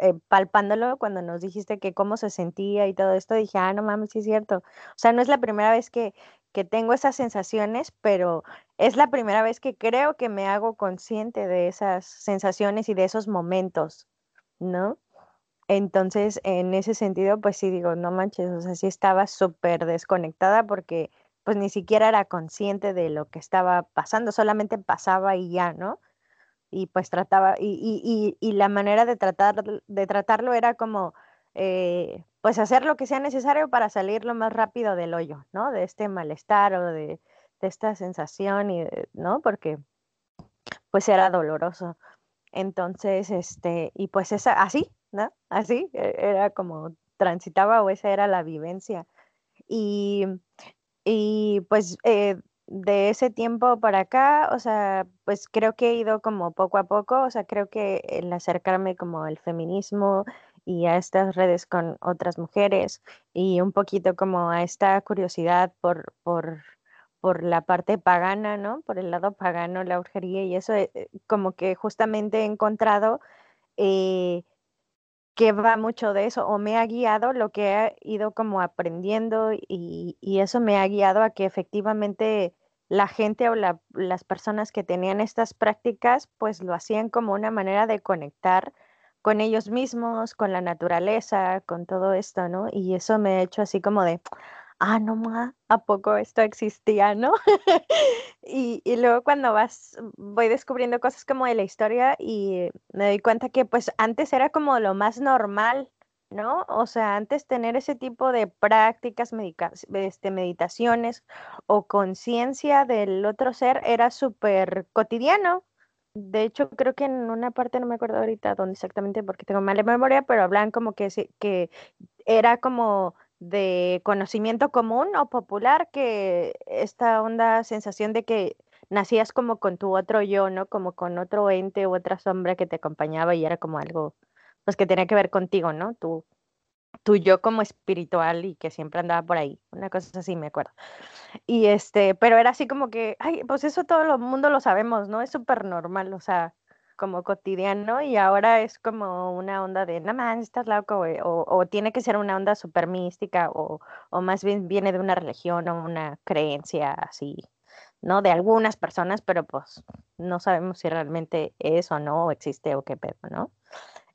eh, palpándolo cuando nos dijiste que cómo se sentía y todo esto, dije, ah, no mames, sí es cierto. O sea, no es la primera vez que, que tengo esas sensaciones, pero es la primera vez que creo que me hago consciente de esas sensaciones y de esos momentos, ¿no? Entonces, en ese sentido, pues sí digo, no manches, o sea, sí estaba súper desconectada porque pues ni siquiera era consciente de lo que estaba pasando, solamente pasaba y ya, ¿no? Y pues trataba, y, y, y, la manera de, tratar, de tratarlo era como eh, pues hacer lo que sea necesario para salir lo más rápido del hoyo, ¿no? De este malestar o de, esta sensación, y, ¿no? Porque pues era doloroso. Entonces, este, y pues esa, así, ¿no? Así, e, era como transitaba o esa era la vivencia. Y, y pues eh, de ese tiempo para acá, o sea, pues creo que he ido como poco a poco, o sea, creo que el acercarme como al feminismo y a estas redes con otras mujeres y un poquito como a esta curiosidad por, por, por la parte pagana, ¿no? Por el lado pagano, la brujería y eso, eh, como que justamente he encontrado eh, que va mucho de eso, o me ha guiado lo que he ido como aprendiendo y, y eso me ha guiado a que efectivamente la gente o las personas que tenían estas prácticas, pues lo hacían como una manera de conectar con ellos mismos, con la naturaleza, con todo esto, ¿no? Y eso me ha hecho así como de, ah, no más, ¿a poco esto existía, no? y, y, luego cuando vas, voy descubriendo cosas como de la historia y me doy cuenta que pues antes era como lo más normal ¿no? O sea, antes tener ese tipo de prácticas, este, meditaciones o conciencia del otro ser era súper cotidiano. De hecho, creo que en una parte, no me acuerdo ahorita dónde exactamente porque tengo mala memoria, pero hablan como que, que era como de conocimiento común o popular que esta onda sensación de que nacías como con tu otro yo, ¿no? Como con otro ente u otra sombra que te acompañaba y era como algo pues que tenía que ver contigo, ¿no? Tu, tu yo como espiritual y que siempre andaba por ahí, una cosa así, me acuerdo. Y este, pero era así como que, ay, pues eso todo el mundo lo sabemos, ¿no? Es súper normal, o sea, como cotidiano y ahora es como una onda de, no más, estás loco, o, o, tiene que ser una onda súper mística o, o más bien viene de una religión o una creencia así, ¿no? De algunas personas, pero pues no sabemos si realmente es o no, o existe o qué pedo, ¿no?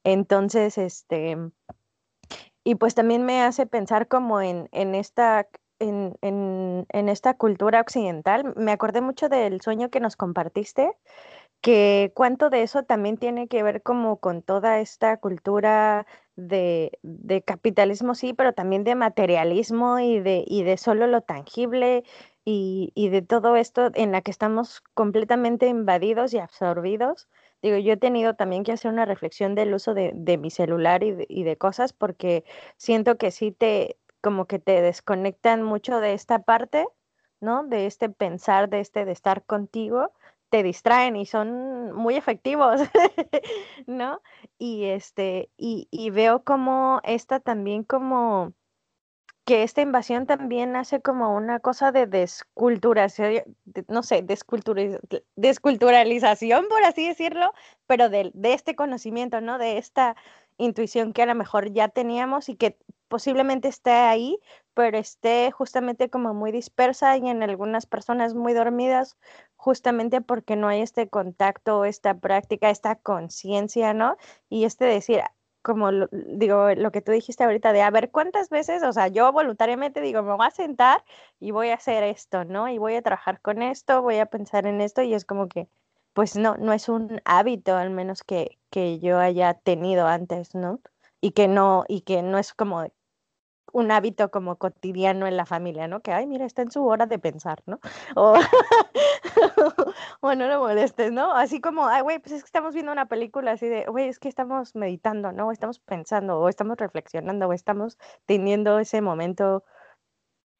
Entonces, este, y pues también me hace pensar como en, en esta, en, en, en, esta cultura occidental. Me acordé mucho del sueño que nos compartiste, que cuánto de eso también tiene que ver como con toda esta cultura de, de capitalismo, sí, pero también de materialismo y de, y de solo lo tangible y, y de todo esto en la que estamos completamente invadidos y absorbidos Digo, yo he tenido también que hacer una reflexión del uso de, mi celular y de, y de, cosas porque siento que sí te, como que te desconectan mucho de esta parte, ¿no? De este pensar, de este de estar contigo, te distraen y son muy efectivos, ¿no? Y este, y, y veo como esta también como que esta invasión también hace como una cosa de desculturación, no sé, desculturalización, por así decirlo, pero de, de, este conocimiento, ¿no? De esta intuición que a lo mejor ya teníamos y que posiblemente esté ahí, pero esté justamente como muy dispersa y en algunas personas muy dormidas, justamente porque no hay este contacto, esta práctica, esta conciencia, ¿no? Y este decir, como digo, lo que tú dijiste ahorita de a ver cuántas veces, o sea, yo voluntariamente digo, me voy a sentar y voy a hacer esto, ¿no? Y voy a trabajar con esto, voy a pensar en esto y es como que, pues no, no es un hábito al menos que, que yo haya tenido antes, ¿no? Y que no, y que no es como un hábito como cotidiano en la familia, ¿no? Que, ay, mira, está en su hora de pensar, ¿no? O, bueno, no molestes, ¿no? Así como, ay, güey, pues es que estamos viendo una película así de, güey, es que estamos meditando, ¿no? Estamos pensando, o estamos reflexionando, o estamos teniendo ese momento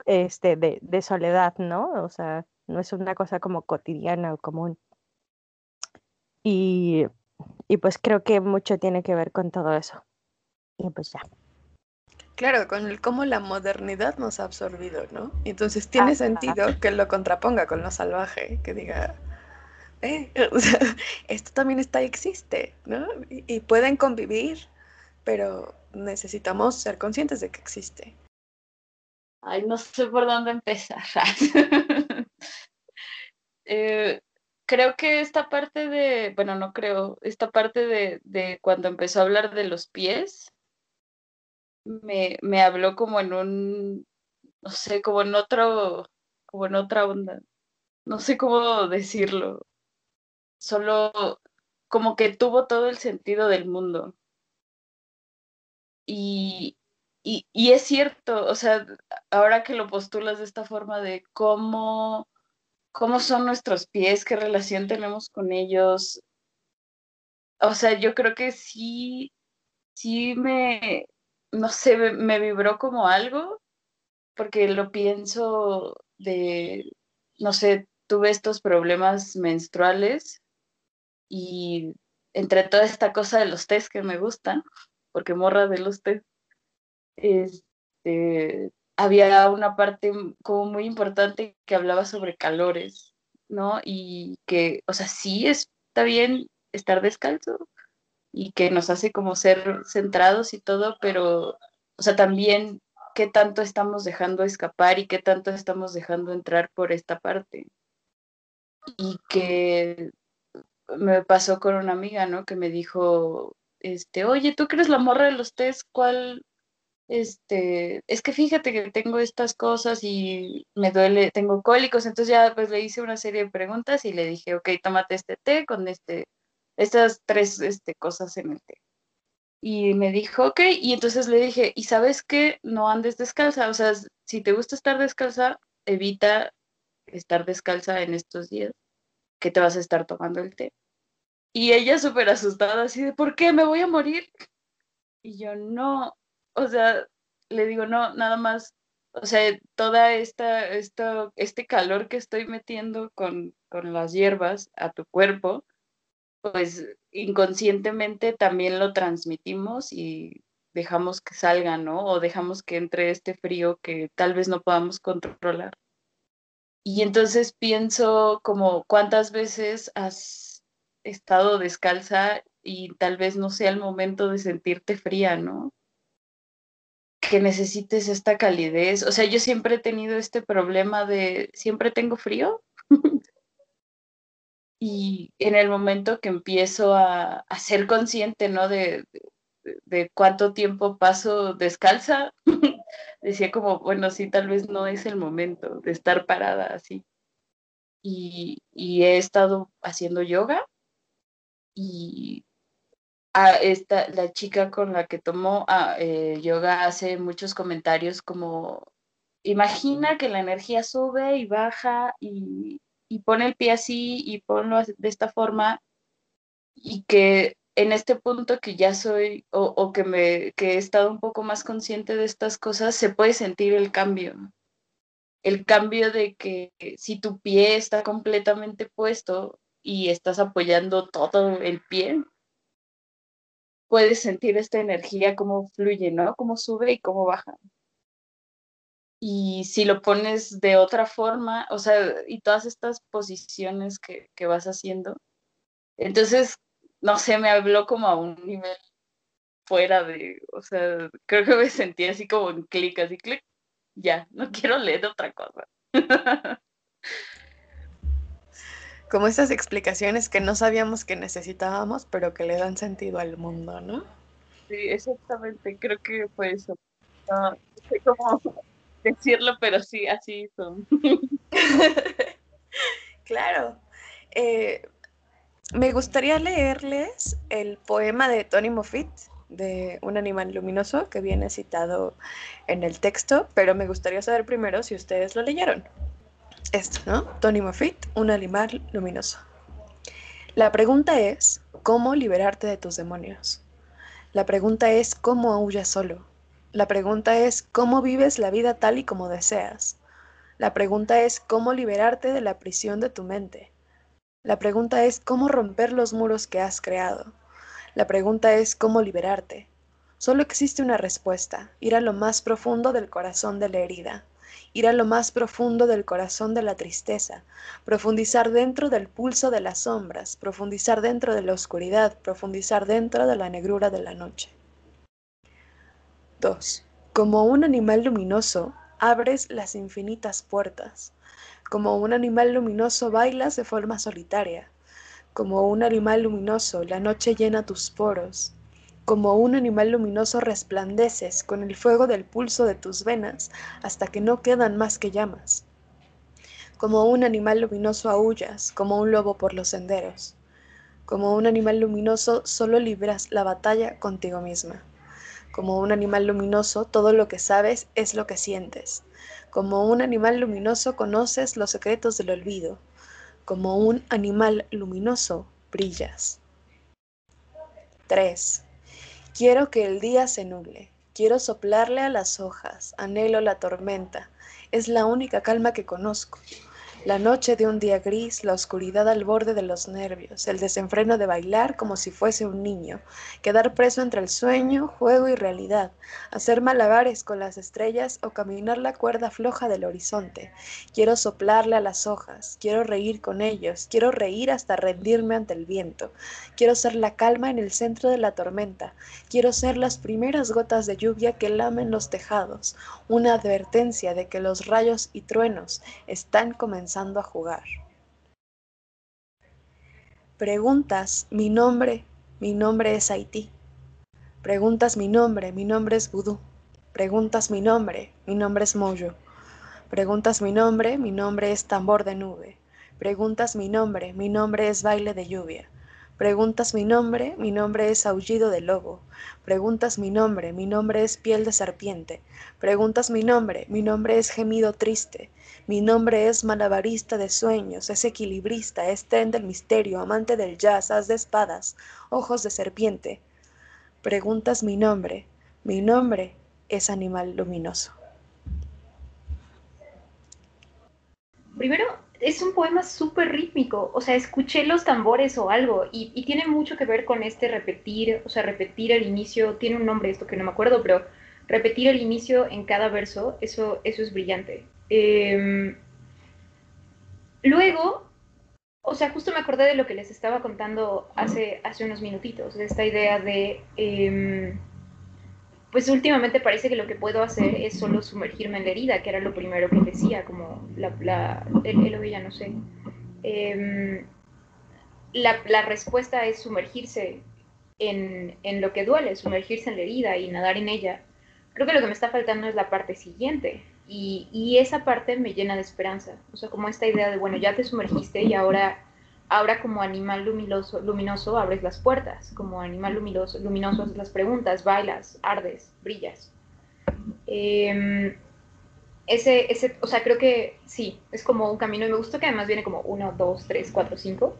este, de, de soledad, ¿no? O sea, no es una cosa como cotidiana o común. Y, y pues creo que mucho tiene que ver con todo eso. Y pues ya. Claro, con el cómo la modernidad nos ha absorbido, ¿no? Entonces tiene sentido que lo contraponga con lo salvaje, que diga, eh, esto también está y existe, ¿no? Y, pueden convivir, pero necesitamos ser conscientes de que existe. Ay, no sé por dónde empezar. Eh, creo que esta parte de, bueno, no creo, esta parte de, de cuando empezó a hablar de los pies, me, me habló como en un, no sé, como en otro, como en otra onda. No sé cómo decirlo. Solo como que tuvo todo el sentido del mundo. y, y, es cierto, o sea, ahora que lo postulas de esta forma de cómo, cómo son nuestros pies, qué relación tenemos con ellos, o sea, yo creo que sí, sí me, no sé, me, vibró como algo, porque lo pienso de, no sé, tuve estos problemas menstruales y entre toda esta cosa de los test que me gustan, porque morra de los test, este, había una parte como muy importante que hablaba sobre calores, ¿no? Y que, o sea, sí está bien estar descalzo y que nos hace como ser centrados y todo, pero, o sea, también qué tanto estamos dejando escapar y qué tanto estamos dejando entrar por esta parte. Y que me pasó con una amiga, ¿no? Que me dijo, este, oye, tú crees la morra de los test, ¿cuál, este, es que fíjate que tengo estas cosas y me duele, tengo cólicos, entonces ya pues le hice una serie de preguntas y le dije, ok, tómate este té con este, estas tres este, cosas en el té. Y me dijo, ok, y entonces le dije, ¿y sabes qué? No andes descalza, o sea, si te gusta estar descalza, evita estar descalza en estos días que te vas a estar tomando el té. Y ella súper asustada, así de, ¿por qué? ¿Me voy a morir? Y yo, no, o sea, le digo, no, nada más, o sea, toda esta, esto, este calor que estoy metiendo con, con las hierbas a tu cuerpo, pues inconscientemente también lo transmitimos y dejamos que salga, ¿no? O dejamos que entre este frío que tal vez no podamos controlar. Y entonces pienso como cuántas veces has estado descalza y tal vez no sea el momento de sentirte fría, ¿no? que necesites esta calidez. O sea, yo siempre he tenido este problema de, siempre tengo frío. y en el momento que empiezo a, ser consciente, ¿no? De, de, cuánto tiempo paso descalza, decía como, bueno, sí, tal vez no es el momento de estar parada así. Y, y he estado haciendo yoga y esta, la chica con la que tomó eh, yoga hace muchos comentarios como, imagina que la energía sube y baja y, pone el pie así y ponlo de esta forma y que en este punto que ya soy o, que, me, que he estado un poco más consciente de estas cosas, se puede sentir el cambio. El cambio de que si tu pie está completamente puesto y estás apoyando todo el pie, puedes sentir esta energía, cómo fluye, ¿no? Cómo sube y cómo baja. Y si lo pones de otra forma, o sea, y todas estas posiciones que, vas haciendo, entonces, no sé, me habló como a un nivel fuera de, o sea, creo que me sentí así como en clic, así clic, ya, no quiero leer otra cosa. como esas explicaciones que no sabíamos que necesitábamos, pero que le dan sentido al mundo, ¿no? Sí, exactamente, creo que fue eso. No, sé cómo decirlo, pero sí, así son. claro. Eh, me gustaría leerles el poema de Tony Moffitt, de Un animal luminoso, que viene citado en el texto, pero me gustaría saber primero si ustedes lo leyeron esto, ¿no? Tony Moffitt, un animal luminoso. La pregunta es, ¿cómo liberarte de tus demonios? La pregunta es, ¿cómo aullas solo? La pregunta es, ¿cómo vives la vida tal y como deseas? La pregunta es, ¿cómo liberarte de la prisión de tu mente? La pregunta es, ¿cómo romper los muros que has creado? La pregunta es, ¿cómo liberarte? Solo existe una respuesta, ir a lo más profundo del corazón de la herida ir a lo más profundo del corazón de la tristeza, profundizar dentro del pulso de las sombras, profundizar dentro de la oscuridad, profundizar dentro de la negrura de la noche. 2. Como un animal luminoso, abres las infinitas puertas. Como un animal luminoso bailas de forma solitaria. Como un animal luminoso, la noche llena tus poros, como un animal luminoso resplandeces con el fuego del pulso de tus venas hasta que no quedan más que llamas. Como un animal luminoso aullas, como un lobo por los senderos. Como un animal luminoso solo libras la batalla contigo misma. Como un animal luminoso, todo lo que sabes es lo que sientes. Como un animal luminoso conoces los secretos del olvido. Como un animal luminoso brillas. 3. Quiero que el día se nuble. Quiero soplarle a las hojas. Anhelo la tormenta. Es la única calma que conozco. La noche de un día gris, la oscuridad al borde de los nervios, el desenfreno de bailar como si fuese un niño, quedar preso entre el sueño, juego y realidad, hacer malabares con las estrellas o caminar la cuerda floja del horizonte. Quiero soplarle a las hojas, quiero reír con ellos, quiero reír hasta rendirme ante el viento. Quiero ser la calma en el centro de la tormenta, quiero ser las primeras gotas de lluvia que lamen los tejados, una advertencia de que los rayos y truenos están comenzando a jugar. Preguntas mi nombre, mi nombre es Haití. Preguntas mi nombre, mi nombre es Vudú. Preguntas mi nombre, mi nombre es Moyo. Preguntas mi nombre, mi nombre es tambor de nube. Preguntas mi nombre, mi nombre es baile de lluvia. Preguntas mi nombre, mi nombre es aullido de lobo. Preguntas mi nombre, mi nombre es piel de serpiente. Preguntas mi nombre, mi nombre es gemido triste. Mi nombre es malabarista de sueños, es equilibrista, es tren del misterio, amante del jazz, haz de espadas, ojos de serpiente. Preguntas mi nombre, mi nombre es animal luminoso. Primero, es un poema súper rítmico, o sea, escuché los tambores o algo y, tiene mucho que ver con este repetir, o sea, repetir el inicio, tiene un nombre esto que no me acuerdo, pero repetir el inicio en cada verso, eso, eso es brillante. Em, luego, o sea, justo me acordé de lo que les estaba contando hace, hace unos minutitos, de esta idea de... Em, pues últimamente parece que lo que puedo hacer es solo sumergirme en la herida, que era lo primero que decía, como la, la él, no sé. Em, la, la, respuesta es sumergirse en, en, lo que duele, sumergirse en la herida y nadar en ella. Creo que lo que me está faltando es la parte siguiente. Y, y esa parte me llena de esperanza. O sea, como esta idea de, bueno, ya te sumergiste y ahora Ahora como animal luminoso, luminoso abres las puertas, como animal luminoso, luminoso haces las preguntas, bailas, ardes, brillas. Em, ese, ese, o sea, creo que sí, es como un camino y me gusta que además viene como uno, dos, tres, cuatro, cinco.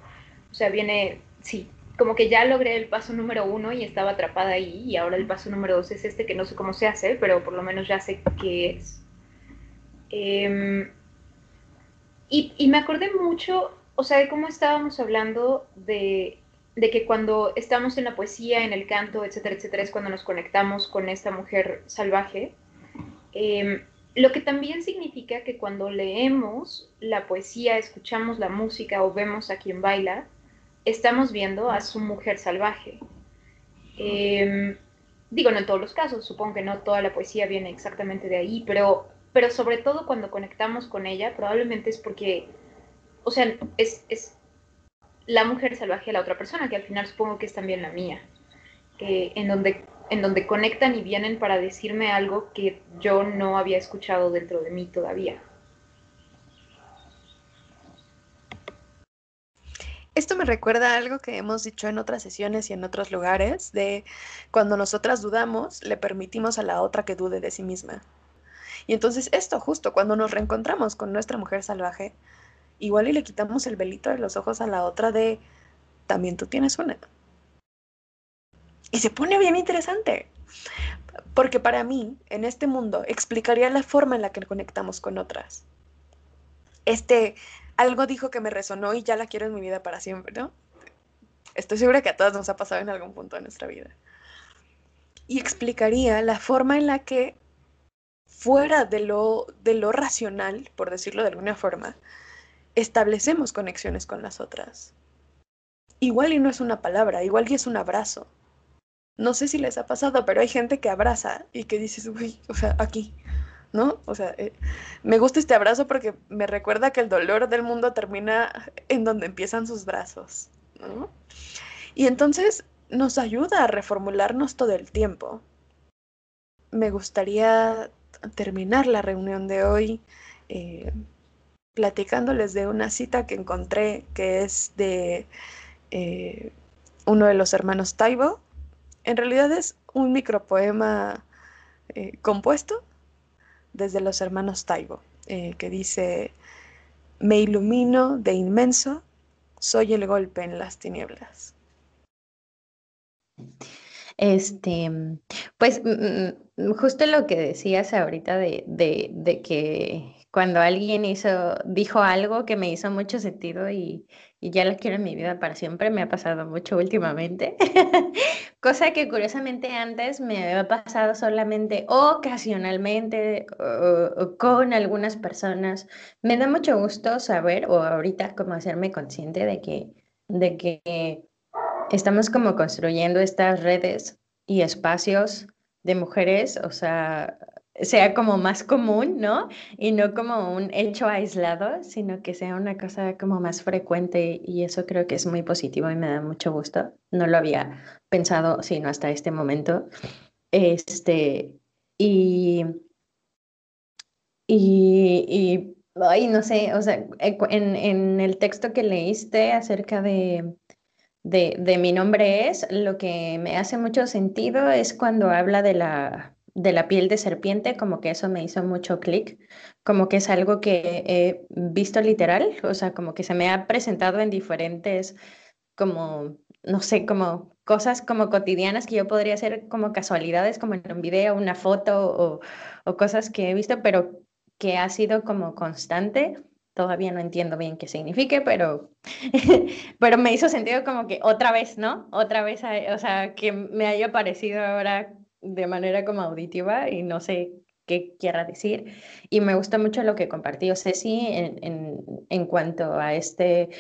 O sea, viene, sí, como que ya logré el paso número uno y estaba atrapada ahí y ahora el paso número dos es este que no sé cómo se hace, pero por lo menos ya sé qué es. Em, y, y me acordé mucho o sea, cómo estábamos hablando de, que cuando estamos en la poesía, en el canto, etcétera, etcétera, es cuando nos conectamos con esta mujer salvaje. Em, lo que también significa que cuando leemos la poesía, escuchamos la música o vemos a quien baila, estamos viendo a su mujer salvaje. Em, digo, no en todos los casos, supongo que no toda la poesía viene exactamente de ahí, pero sobre todo cuando conectamos con ella, probablemente es porque o sea, es, es la mujer salvaje de la otra persona, que al final supongo que es también la mía, que en donde, en donde conectan y vienen para decirme algo que yo no había escuchado dentro de mí todavía. Esto me recuerda algo que hemos dicho en otras sesiones y en otros lugares, de cuando nosotras dudamos, le permitimos a la otra que dude de sí misma. Y entonces esto justo, cuando nos reencontramos con nuestra mujer salvaje, igual y le quitamos el velito de los ojos a la otra de, también tú tienes una. Y se pone bien interesante, porque para mí, en este mundo, explicaría la forma en la que conectamos con otras. Este, algo dijo que me resonó y ya la quiero en mi vida para siempre, ¿no? Estoy segura que a todas nos ha pasado en algún punto de nuestra vida. Y explicaría la forma en la que, fuera de lo, de lo racional, por decirlo de alguna forma, establecemos conexiones con las otras. Igual y no es una palabra, igual y es un abrazo. No sé si les ha pasado, pero hay gente que abraza y que dices, uy, o sea, aquí, ¿no? O sea, eh, me gusta este abrazo porque me recuerda que el dolor del mundo termina en donde empiezan sus brazos, ¿no? Y entonces nos ayuda a reformularnos todo el tiempo. Me gustaría terminar la reunión de hoy eh, platicándoles de una cita que encontré que es de eh, uno de los hermanos Taibo. En realidad es un micropoema eh, compuesto desde los hermanos Taibo, eh, que dice, me ilumino de inmenso, soy el golpe en las tinieblas. Este, pues mm, mm, justo lo que decías ahorita de, de, de que cuando alguien hizo, dijo algo que me hizo mucho sentido y, ya la quiero en mi vida para siempre, me ha pasado mucho últimamente. Cosa que curiosamente antes me había pasado solamente ocasionalmente o, con algunas personas. Me da mucho gusto saber o ahorita como hacerme consciente de que, de que estamos como construyendo estas redes y espacios de mujeres, o sea, sea como más común, ¿no? Y no como un hecho aislado, sino que sea una cosa como más frecuente y eso creo que es muy positivo y me da mucho gusto. No lo había pensado sino hasta este momento. Este, y, y, ay, no sé, o sea, en, en el texto que leíste acerca de, de, de mi nombre es, lo que me hace mucho sentido es cuando habla de la de la piel de serpiente, como que eso me hizo mucho clic, como que es algo que he visto literal, o sea, como que se me ha presentado en diferentes, como, no sé, como cosas como cotidianas que yo podría hacer como casualidades, como en un video, una foto o, cosas que he visto, pero que ha sido como constante. Todavía no entiendo bien qué signifique, pero, pero me hizo sentido como que otra vez, ¿no? Otra vez, o sea, que me haya parecido ahora de manera como auditiva y no sé qué quiera decir. Y me gusta mucho lo que compartió Ceci en, en, en cuanto a este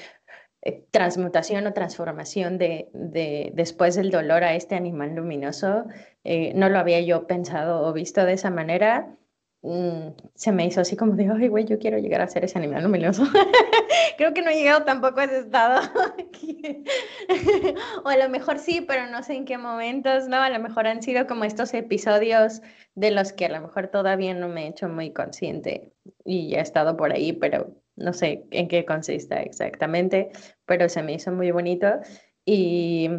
eh, transmutación o transformación de, de, después del dolor a este animal luminoso. Eh, no lo había yo pensado o visto de esa manera. Mm, se me hizo así como de, ay, güey, yo quiero llegar a ser ese animal luminoso. Creo que no he llegado tampoco a ese estado. o a lo mejor sí, pero no sé en qué momentos, ¿no? A lo mejor han sido como estos episodios de los que a lo mejor todavía no me he hecho muy consciente y he estado por ahí, pero no sé en qué consiste exactamente, pero se me hizo muy bonito. Y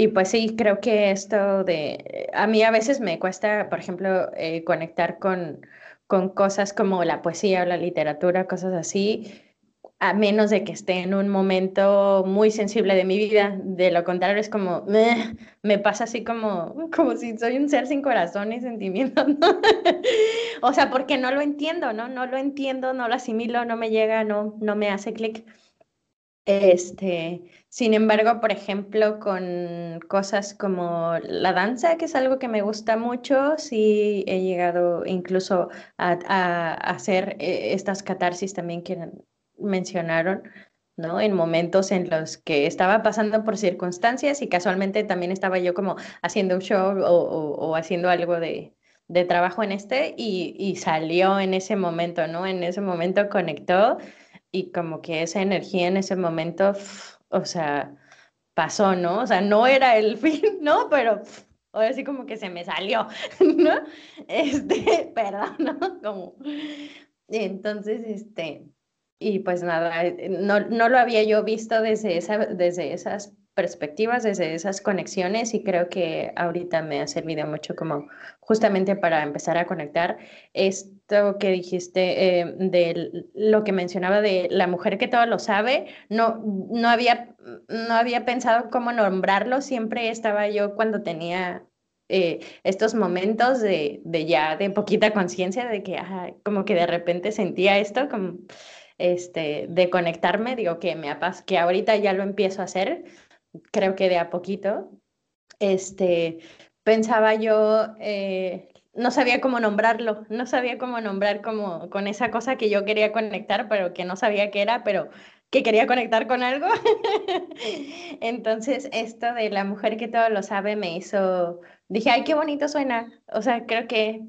y pues sí, creo que esto de, a mí a veces me cuesta, por ejemplo, eh, conectar con, con cosas como la poesía o la literatura, cosas así, a menos de que esté en un momento muy sensible de mi vida. De lo contrario, es como, me pasa así como, como si soy un ser sin corazón y sentimientos, o sea, porque no lo entiendo, ¿no? No lo entiendo, no lo asimilo, no me llega, no, no me hace clic. Este, sin embargo, por ejemplo, con cosas como la danza, que es algo que me gusta mucho, sí he llegado incluso a, hacer eh, estas catarsis también que mencionaron, ¿no? En momentos en los que estaba pasando por circunstancias y casualmente también estaba yo como haciendo un show o, haciendo algo de, trabajo en este y, y, salió en ese momento, ¿no? En ese momento conectó y como que esa energía en ese momento, o sea, pasó, ¿no? O sea, no era el fin, ¿no? Pero ahora sí como que se me salió, ¿no? Este, perdón, ¿no? Como, entonces, este, y pues nada, eh, no, no lo había yo visto desde, esa, desde esas perspectivas, desde esas conexiones y creo que ahorita me ha servido mucho como justamente para empezar a conectar esto que dijiste eh, de lo que mencionaba de la mujer que todo lo sabe, no, no, había, no había pensado cómo nombrarlo, siempre estaba yo cuando tenía eh, estos momentos de, de, ya de poquita conciencia de que como que de repente sentía esto como este de conectarme digo que me que ahorita ya lo empiezo a hacer creo que de a poquito, este, pensaba yo, eh, no sabía cómo nombrarlo, no sabía cómo nombrar como con esa cosa que yo quería conectar, pero que no sabía qué era, pero que quería conectar con algo. Entonces, esto de la mujer que todo lo sabe me hizo, dije, ay, qué bonito suena. O sea, creo que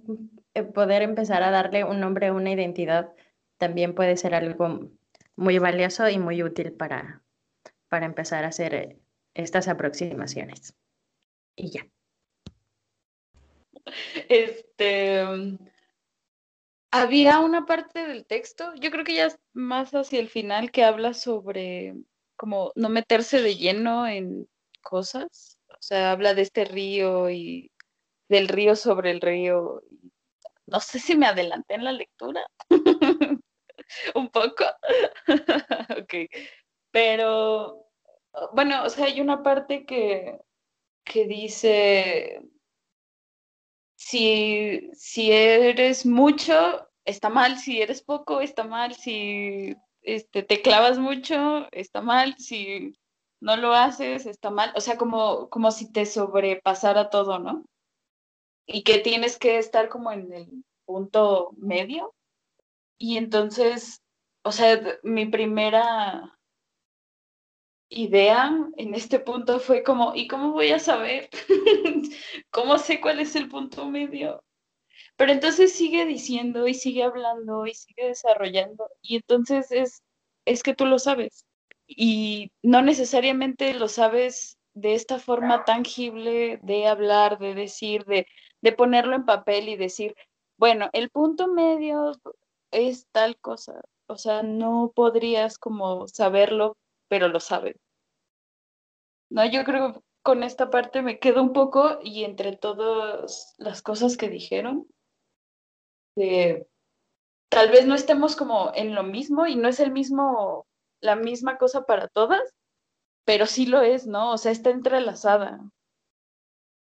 eh, poder empezar a darle un nombre, una identidad, también puede ser algo muy valioso y muy útil para, para empezar a hacer eh, estas aproximaciones. Y ya. Este, había una parte del texto, yo creo que ya es más hacia el final, que habla sobre como no meterse de lleno en cosas. O sea, habla de este río y del río sobre el río. No sé si me adelanté en la lectura. Un poco. ok. Pero, bueno, o sea, hay una parte que, que dice, si, si eres mucho, está mal, si eres poco, está mal, si este, te clavas mucho, está mal, si no lo haces, está mal, o sea, como, como si te sobrepasara todo, ¿no? Y que tienes que estar como en el punto medio. Y entonces, o sea, mi primera idea en este punto fue como, ¿y cómo voy a saber? ¿Cómo sé cuál es el punto medio? Pero entonces sigue diciendo y sigue hablando y sigue desarrollando y entonces es, es que tú lo sabes y no necesariamente lo sabes de esta forma tangible de hablar, de decir, de, de ponerlo en papel y decir, bueno, el punto medio es tal cosa. O sea, no podrías como saberlo, pero lo sabes. No, yo creo que con esta parte me quedo un poco y entre todas las cosas que dijeron, tal vez no estemos como en lo mismo y no es el mismo, la misma cosa para todas, pero sí lo es, ¿no? O sea, está entrelazada.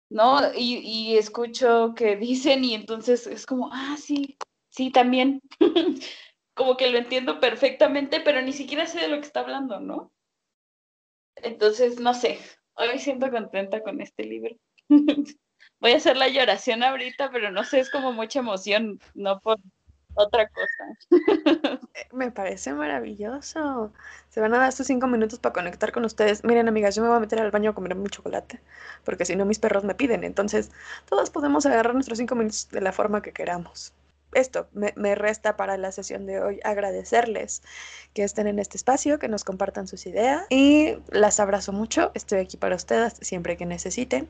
¿No? Y, y escucho que dicen y entonces es como, ah, sí, sí, también. como que lo entiendo perfectamente, pero ni siquiera sé de lo que está hablando, ¿no? Entonces, no sé, hoy me siento contenta con este libro. Voy a hacer la lloración ahorita, pero no sé, es como mucha emoción, no por otra cosa. Eh, me parece maravilloso. Se van a dar estos cinco minutos para conectar con ustedes. Miren, amigas, yo me voy a meter al baño a comer mi chocolate, porque si no mis perros me piden. Entonces, todos podemos agarrar nuestros cinco minutos de la forma que queramos esto, me, resta para la sesión de hoy agradecerles que estén en este espacio, que nos compartan sus ideas y las abrazo mucho. Estoy aquí para ustedes siempre que necesiten.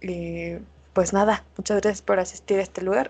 Y pues nada, muchas gracias por asistir a este lugar.